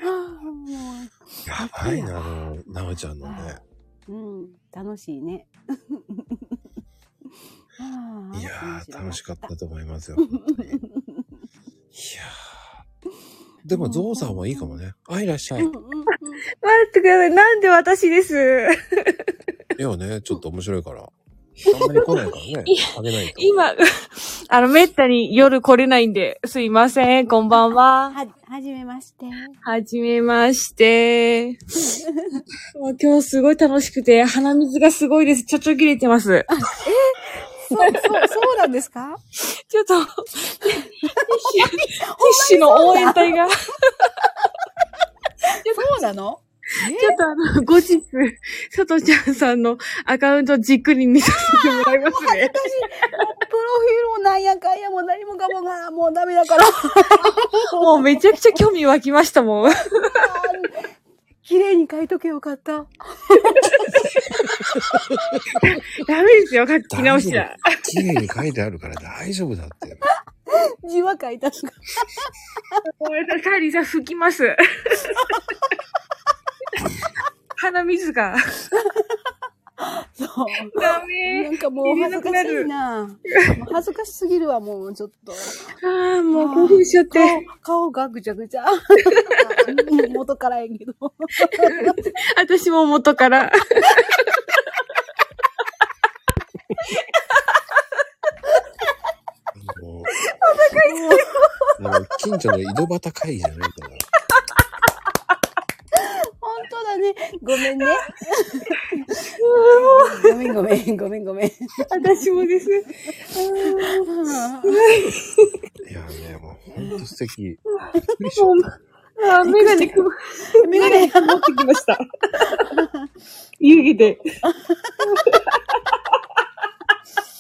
ああ、もやばいな、あの、なおちゃんのね。う。うん、楽しいね。ああいやー、楽しかったと思いますよ。面 本当にいやー。でも、ゾウさんはいいかもね。あ、いらっしゃい。待ってください。なんで私です？やいやね、ちょっと面白いから。あんまり来ないからね。あげないと。今、あの、めったに夜来れないんで、すいません、こんばんは。は、はじめまして。はじめまして。もう今日すごい楽しくて、鼻水がすごいです。ちょちょ切れてます。そう、そう、そうなんですか？ちょっと、ティッシュ、の応援隊が。ちそうなの？ょっとあの、後日、さとちゃんさんのアカウントじっくり見させてもらいますね。私、プロフィールもなんやかんやもう何もかもがもうダメだから。もうめちゃくちゃ興味湧きましたもん。綺麗に書いとけよかった。ダメですよ、書き直しちゃ。綺麗に書いてあるから大丈夫だって。字は書いたのか。ごめんなさい、リさん吹きます。鼻水が。そう。ダメなんかもう恥ずかしいな。もう恥ずかしすぎるわ、もうちょっと。ああ、もう興奮しちゃって。顔、顔がぐちゃぐちゃ。元からやけど。私も元から。あのなんか近所の井戸端会議じゃないから。本当だね。ごめんね。ごめんごめん、ごめんごめん。私もです。いやね、もうほんと素敵。あーメガネ、メガネ持ってきました。湯気で。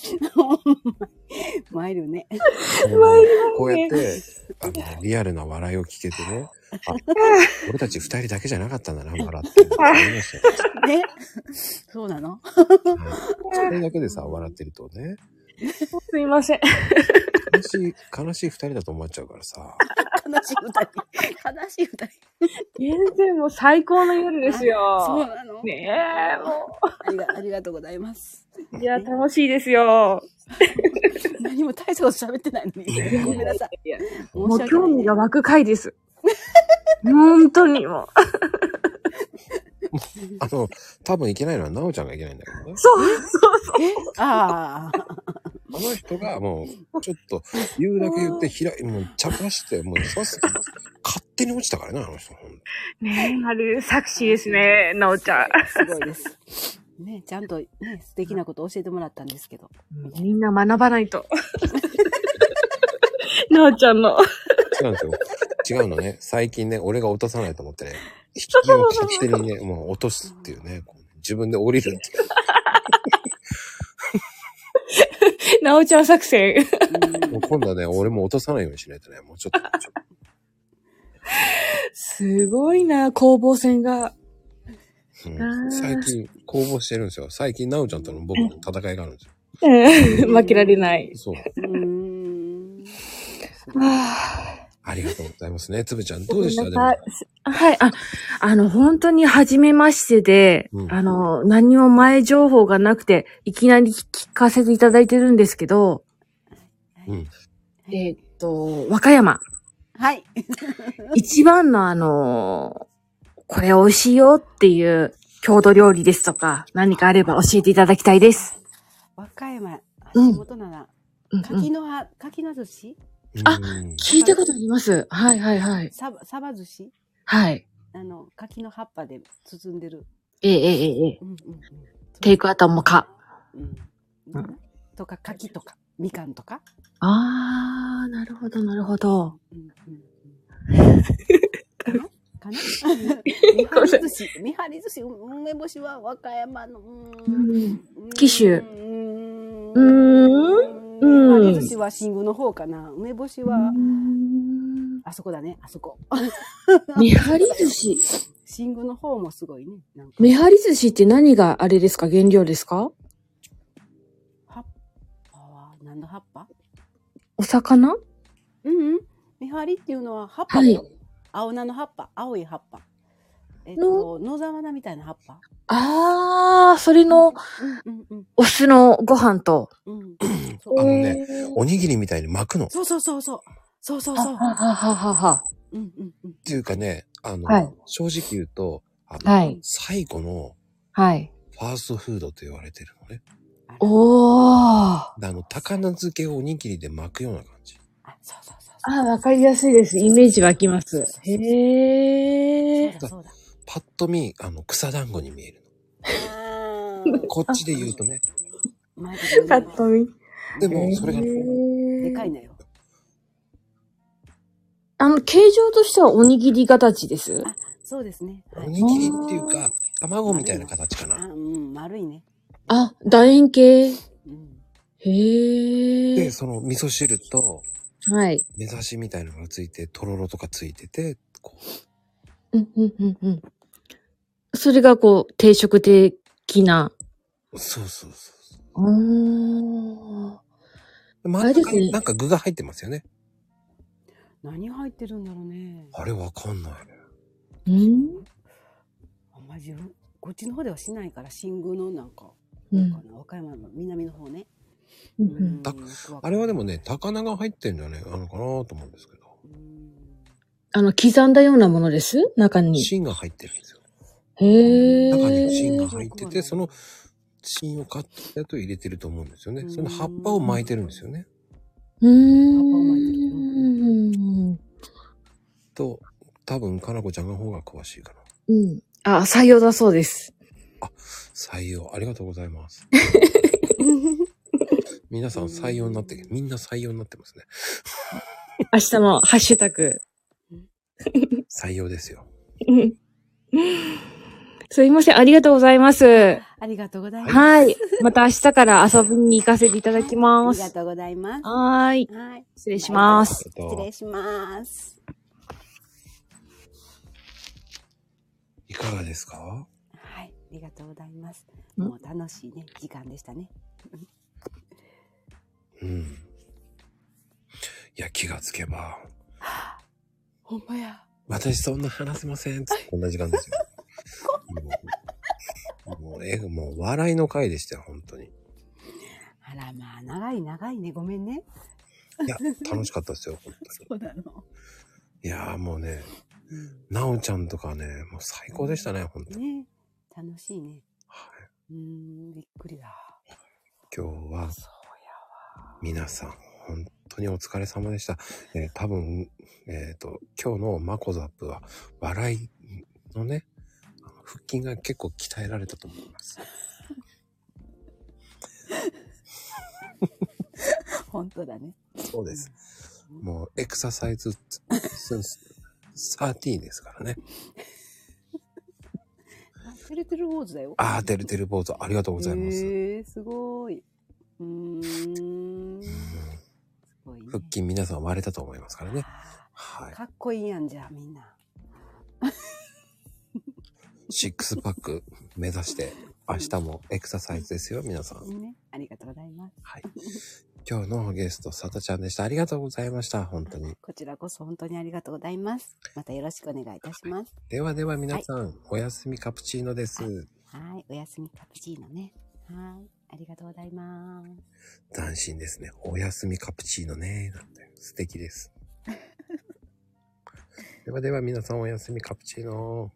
参るね。こうやって、あの、リアルな笑いを聞けてね、あ、俺たち二人だけじゃなかったんだな、笑って。るの思いましたよ。ね。そうなの？それだけでさ、笑ってるとね、すいません。悲しい、悲しい二人だと思っちゃうからさ、悲しい二人。悲しい二人。全然もう最高の夜ですそうよ。なの？ねえ、もありがありがとうございます。う。いや、楽しいですよ。何も大したこと喋ってないのに。ごめんなさい。もう興味が湧く回です。本当にもう。あの、多分いけないのは、なおちゃんがいけないんだけどね。そう、そうそう。え？ああ。あの人がもう、ちょっと言うだけ言って、ひら、もう茶化して、もうさすが勝手に落ちたからね、あの人。ねえ、あれ、作詞ですね、なおちゃん。すごいです。ね、ちゃんとね、素敵なこと教えてもらったんですけど。みんな学ばないと。なおちゃんの。違うんですよ。違うのね。最近ね、俺が落とさないと思ってね、引きを勝手にね、もう落とすっていうね、こう自分で降りるっていう。なおちゃん作戦。もう今度はね、俺も落とさないようにしないとね、もうちょっと、ちょっすごいな、攻防戦が。とうん最近攻防してるんですよ。最近、なおちゃんとの僕の戦いがあるんですよ。うん 負けられない。そう。うーん。はありがとうございますね。つぶちゃん、どあうでした？はい、はい、あ、あの、本当に初めましてで、うんあの、何も前情報がなくて、いきなり聞かせていただいてるんですけど、うん。えーっと、和歌山。はい。一番のあの、これ美味しいよっていう郷土料理ですとか、何かあれば教えていただきたいです。和歌山、うん橋本なら、柿の葉、柿の寿司？あうん聞いたことあります。はいはいはい。サバ、サバ寿司？はい。あの、柿の葉っぱで包んでる。ええええええ。うんうんうん。テイクアウトもか。うん。うんとか、柿とか、みかんとか。あー、なるほどなるほど。うんうんうん。かな？かな？見張り寿司、見張り寿司、梅干しは和歌山の、うーん紀州うーんうーんうん見張り寿司は新宮の方かな。梅干しは、あそこだね、あそこ。めはり寿司。新宮の方もすごいね。めはり寿司って何があれですか？原料ですか？葉っぱは何の葉っぱ？お魚？うんうん。見張りっていうのは葉っぱはい。青菜の葉っぱ、青い葉っぱ。えっと、野沢菜みたいな葉っぱ？あー、それのお酢のご飯と。うん。うん。そうあのね、おにぎりみたいに巻くの。っそうそうそうそう。そうそうそう。ははははは。うんうんうん。ていうかね、あの、はい正直言うと、あの、はい。最後のはい。ファーストフードと言われてるのね。おー。であの、高菜漬けをおにぎりで巻くような感じ。あ、そうそうそうあ、わかりやすいです。イメージ湧きます。へそう。えそう。だそうだ。パッと見、あの、草団子に見えるあの。こっちで言うとね。パッと見。でも、それが、でかいのよ。あの、形状としてはおにぎり形です。そうですね。はい。おにぎりっていうか、卵みたいな形かあ、な。うん、丸いね。あ、楕円形。うん。で、へえ。その味噌汁と、はい。目指しみたいなのがついて、とろろとかついてて、こうん、うん、うん、うん。それがこう、定食的な。う、そうそうそうう。真ん中あれですねになんか具が入ってますよね。何入ってるんだろうね。あれわかんないね。うんあんまり自分、こっちの方ではしないから、新宮のなんか、うん和歌山の南の方ね。うんうんだあれはでもね、高菜が入ってんじゃねえのかなと思うんですけど。うんあの、刻んだようなものです？中に。芯が入ってるんですよ。中に芯が入ってて、その芯をカットやつを入れてると思うんですよね。その葉っぱを巻いてるんですよね。うー葉っぱを巻いてるん。と、多分、かなこちゃんの方が詳しいかな。うん。あ、採用だそうです。採用、ありがとうございます。皆さん採用になって、みんな採用になってますね。明日のハッシュタグ。採用ですよ。すいません、ありがとうございます。ありがとうございます。はい。また明日から遊びに行かせていただきます。ありがとうございます。はーい。はい。失礼します。えっと失礼します。いかがですか？はい。ありがとうございます。ん？もう楽しいね、時間でしたね。うん。いや、気がつけば、ほんまや。私そんな話せません。こんな時間ですよ。もう、え、もう笑いの回でしたよ、本当に。あらまあ、長い長いね。ごめんね。いや、楽しかったですよ、本当に。そうなの。いやーもうね、なおちゃんとかね、もう最高でしたね、本当に。ね楽しいね。はい。うん、びっくりだ。今日は。皆さん、本当にお疲れ様でした。えー多分、えっ、と、今日のマコザップは、笑いのね、腹筋が結構鍛えられたと思います。本当だね。そうです。もう、エクササイズ13ですからね。あ、てるてる坊主だよ。あー、てるてる坊主、ありがとうございます。へえ、すごい。うーん。腹筋皆さん割れたと思いますからね。はい。かっこいいやんじゃあ、みんな。シックスパック目指して、明日もエクササイズですよ、皆さん。ね。ありがとうございます。はい。今日のゲスト、さとちゃんでした。ありがとうございました。本当に。こちらこそ本当にありがとうございます。またよろしくお願いいたします。ではでは皆さん、おやすみカプチーノです。はい。おやすみカプチーノね。はい。ありがとうございます。斬新ですね。おやすみカプチーノね。なんて素敵です。ではでは皆さんおやすみカプチーノ。